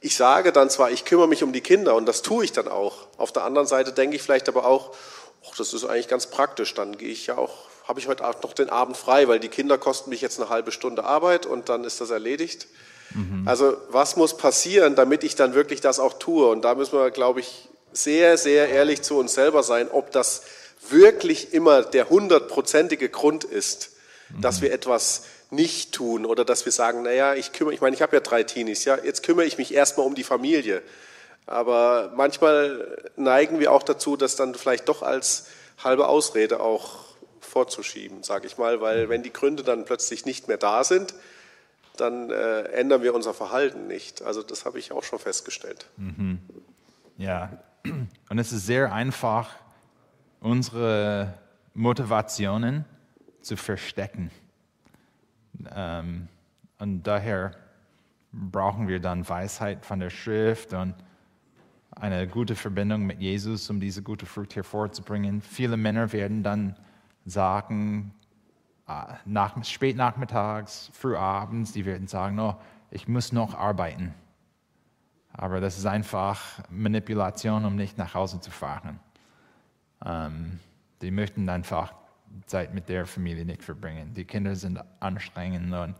ich sage dann zwar, ich kümmere mich um die Kinder und das tue ich dann auch. Auf der anderen Seite denke ich vielleicht aber auch, ach, das ist eigentlich ganz praktisch, dann gehe ich ja auch, habe ich heute Abend noch den Abend frei, weil die Kinder kosten mich jetzt eine halbe Stunde Arbeit und dann ist das erledigt. Mhm. Also was muss passieren, damit ich dann wirklich das auch tue? Und da müssen wir, glaube ich, sehr, sehr ehrlich zu uns selber sein, ob das wirklich immer der hundertprozentige Grund ist, dass wir etwas nicht tun oder dass wir sagen, naja, ich kümmere, ich meine, ich habe ja drei Teenies, ja, jetzt kümmere ich mich erstmal um die Familie. Aber manchmal neigen wir auch dazu, das dann vielleicht doch als halbe Ausrede auch vorzuschieben, sage ich mal, weil wenn die Gründe dann plötzlich nicht mehr da sind, dann äh, ändern wir unser Verhalten nicht. Also das habe ich auch schon festgestellt. Mhm. Ja, und es ist sehr einfach, unsere Motivationen zu verstecken. Ähm, und daher brauchen wir dann Weisheit von der Schrift und eine gute Verbindung mit Jesus, um diese gute Frucht hervorzubringen. Viele Männer werden dann sagen, äh, nach, spät nachmittags, die werden sagen, oh, ich muss noch arbeiten. Aber das ist einfach Manipulation, um nicht nach Hause zu fahren. Ähm, die möchten einfach Zeit mit der Familie nicht verbringen. Die Kinder sind anstrengend und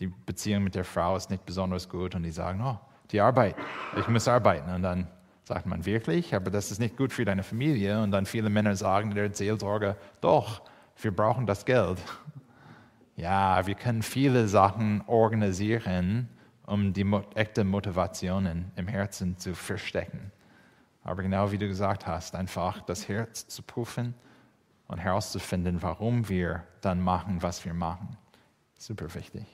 die Beziehung mit der Frau ist nicht besonders gut und die sagen, oh, die Arbeit, ich muss arbeiten. Und dann sagt man wirklich, aber das ist nicht gut für deine Familie. Und dann viele Männer sagen der Seelsorger, doch, wir brauchen das Geld. *laughs* Ja, wir können viele Sachen organisieren, um die echte Motivationen im Herzen zu verstecken. Aber genau wie du gesagt hast, einfach das Herz zu prüfen und herauszufinden, warum wir dann machen, was wir machen. Super wichtig.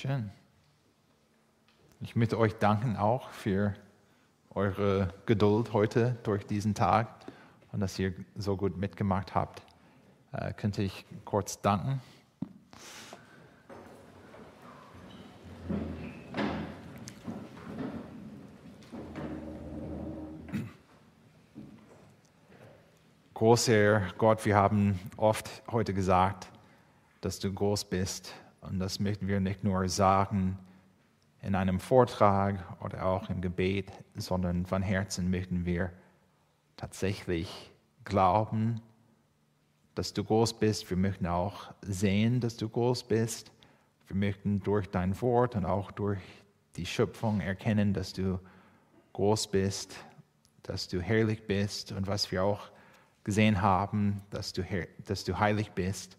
Schön. Ich möchte euch danken auch für eure Geduld heute durch diesen Tag und dass ihr so gut mitgemacht habt. Äh, könnte ich kurz danken? Großer Gott, wir haben oft heute gesagt, dass du groß bist. Und das möchten wir nicht nur sagen in einem Vortrag oder auch im Gebet, sondern von Herzen möchten wir tatsächlich glauben, dass du groß bist. Wir möchten auch sehen, dass du groß bist. Wir möchten durch dein Wort und auch durch die Schöpfung erkennen, dass du groß bist, dass du herrlich bist und was wir auch gesehen haben, dass du, dass du heilig bist.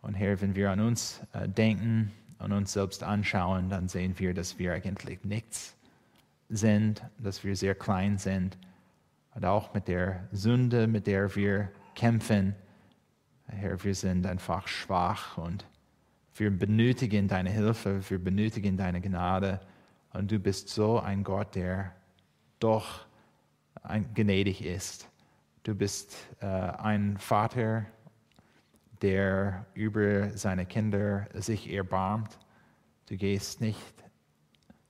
Und Herr, wenn wir an uns äh, denken und uns selbst anschauen, dann sehen wir, dass wir eigentlich nichts sind, dass wir sehr klein sind. Und auch mit der Sünde, mit der wir kämpfen, Herr, wir sind einfach schwach und wir benötigen deine Hilfe, wir benötigen deine Gnade. Und du bist so ein Gott, der doch gnädig ist. Du bist äh, ein Vater, der über seine Kinder sich erbarmt. Du gehst nicht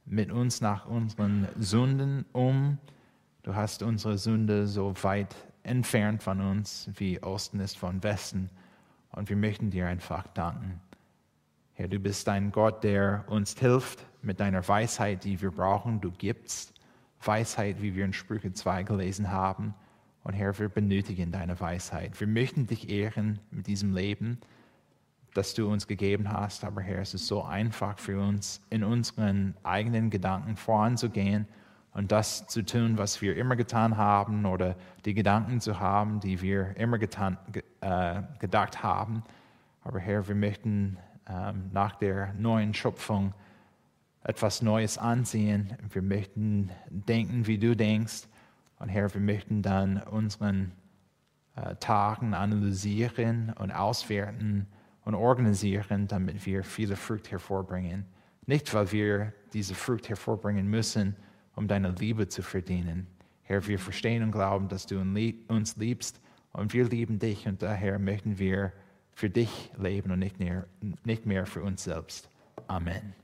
mit uns nach unseren Sünden um. Du hast unsere Sünde so weit entfernt von uns, wie Osten ist von Westen. Und wir möchten dir einfach danken. Herr, du bist ein Gott, der uns hilft mit deiner Weisheit, die wir brauchen. Du gibst Weisheit, wie wir in Sprüche 2 gelesen haben. Und Herr, wir benötigen deine Weisheit. Wir möchten dich ehren mit diesem Leben, das du uns gegeben hast. Aber Herr, es ist so einfach für uns, in unseren eigenen Gedanken voranzugehen und das zu tun, was wir immer getan haben oder die Gedanken zu haben, die wir immer getan, äh, gedacht haben. Aber Herr, wir möchten ähm, nach der neuen Schöpfung etwas Neues ansehen. Wir möchten denken, wie du denkst. Und Herr, wir möchten dann unseren äh, Tagen analysieren und auswerten und organisieren, damit wir viele Frucht hervorbringen. Nicht, weil wir diese Frucht hervorbringen müssen, um deine Liebe zu verdienen. Herr, wir verstehen und glauben, dass du uns liebst und wir lieben dich und daher möchten wir für dich leben und nicht mehr, nicht mehr für uns selbst. Amen.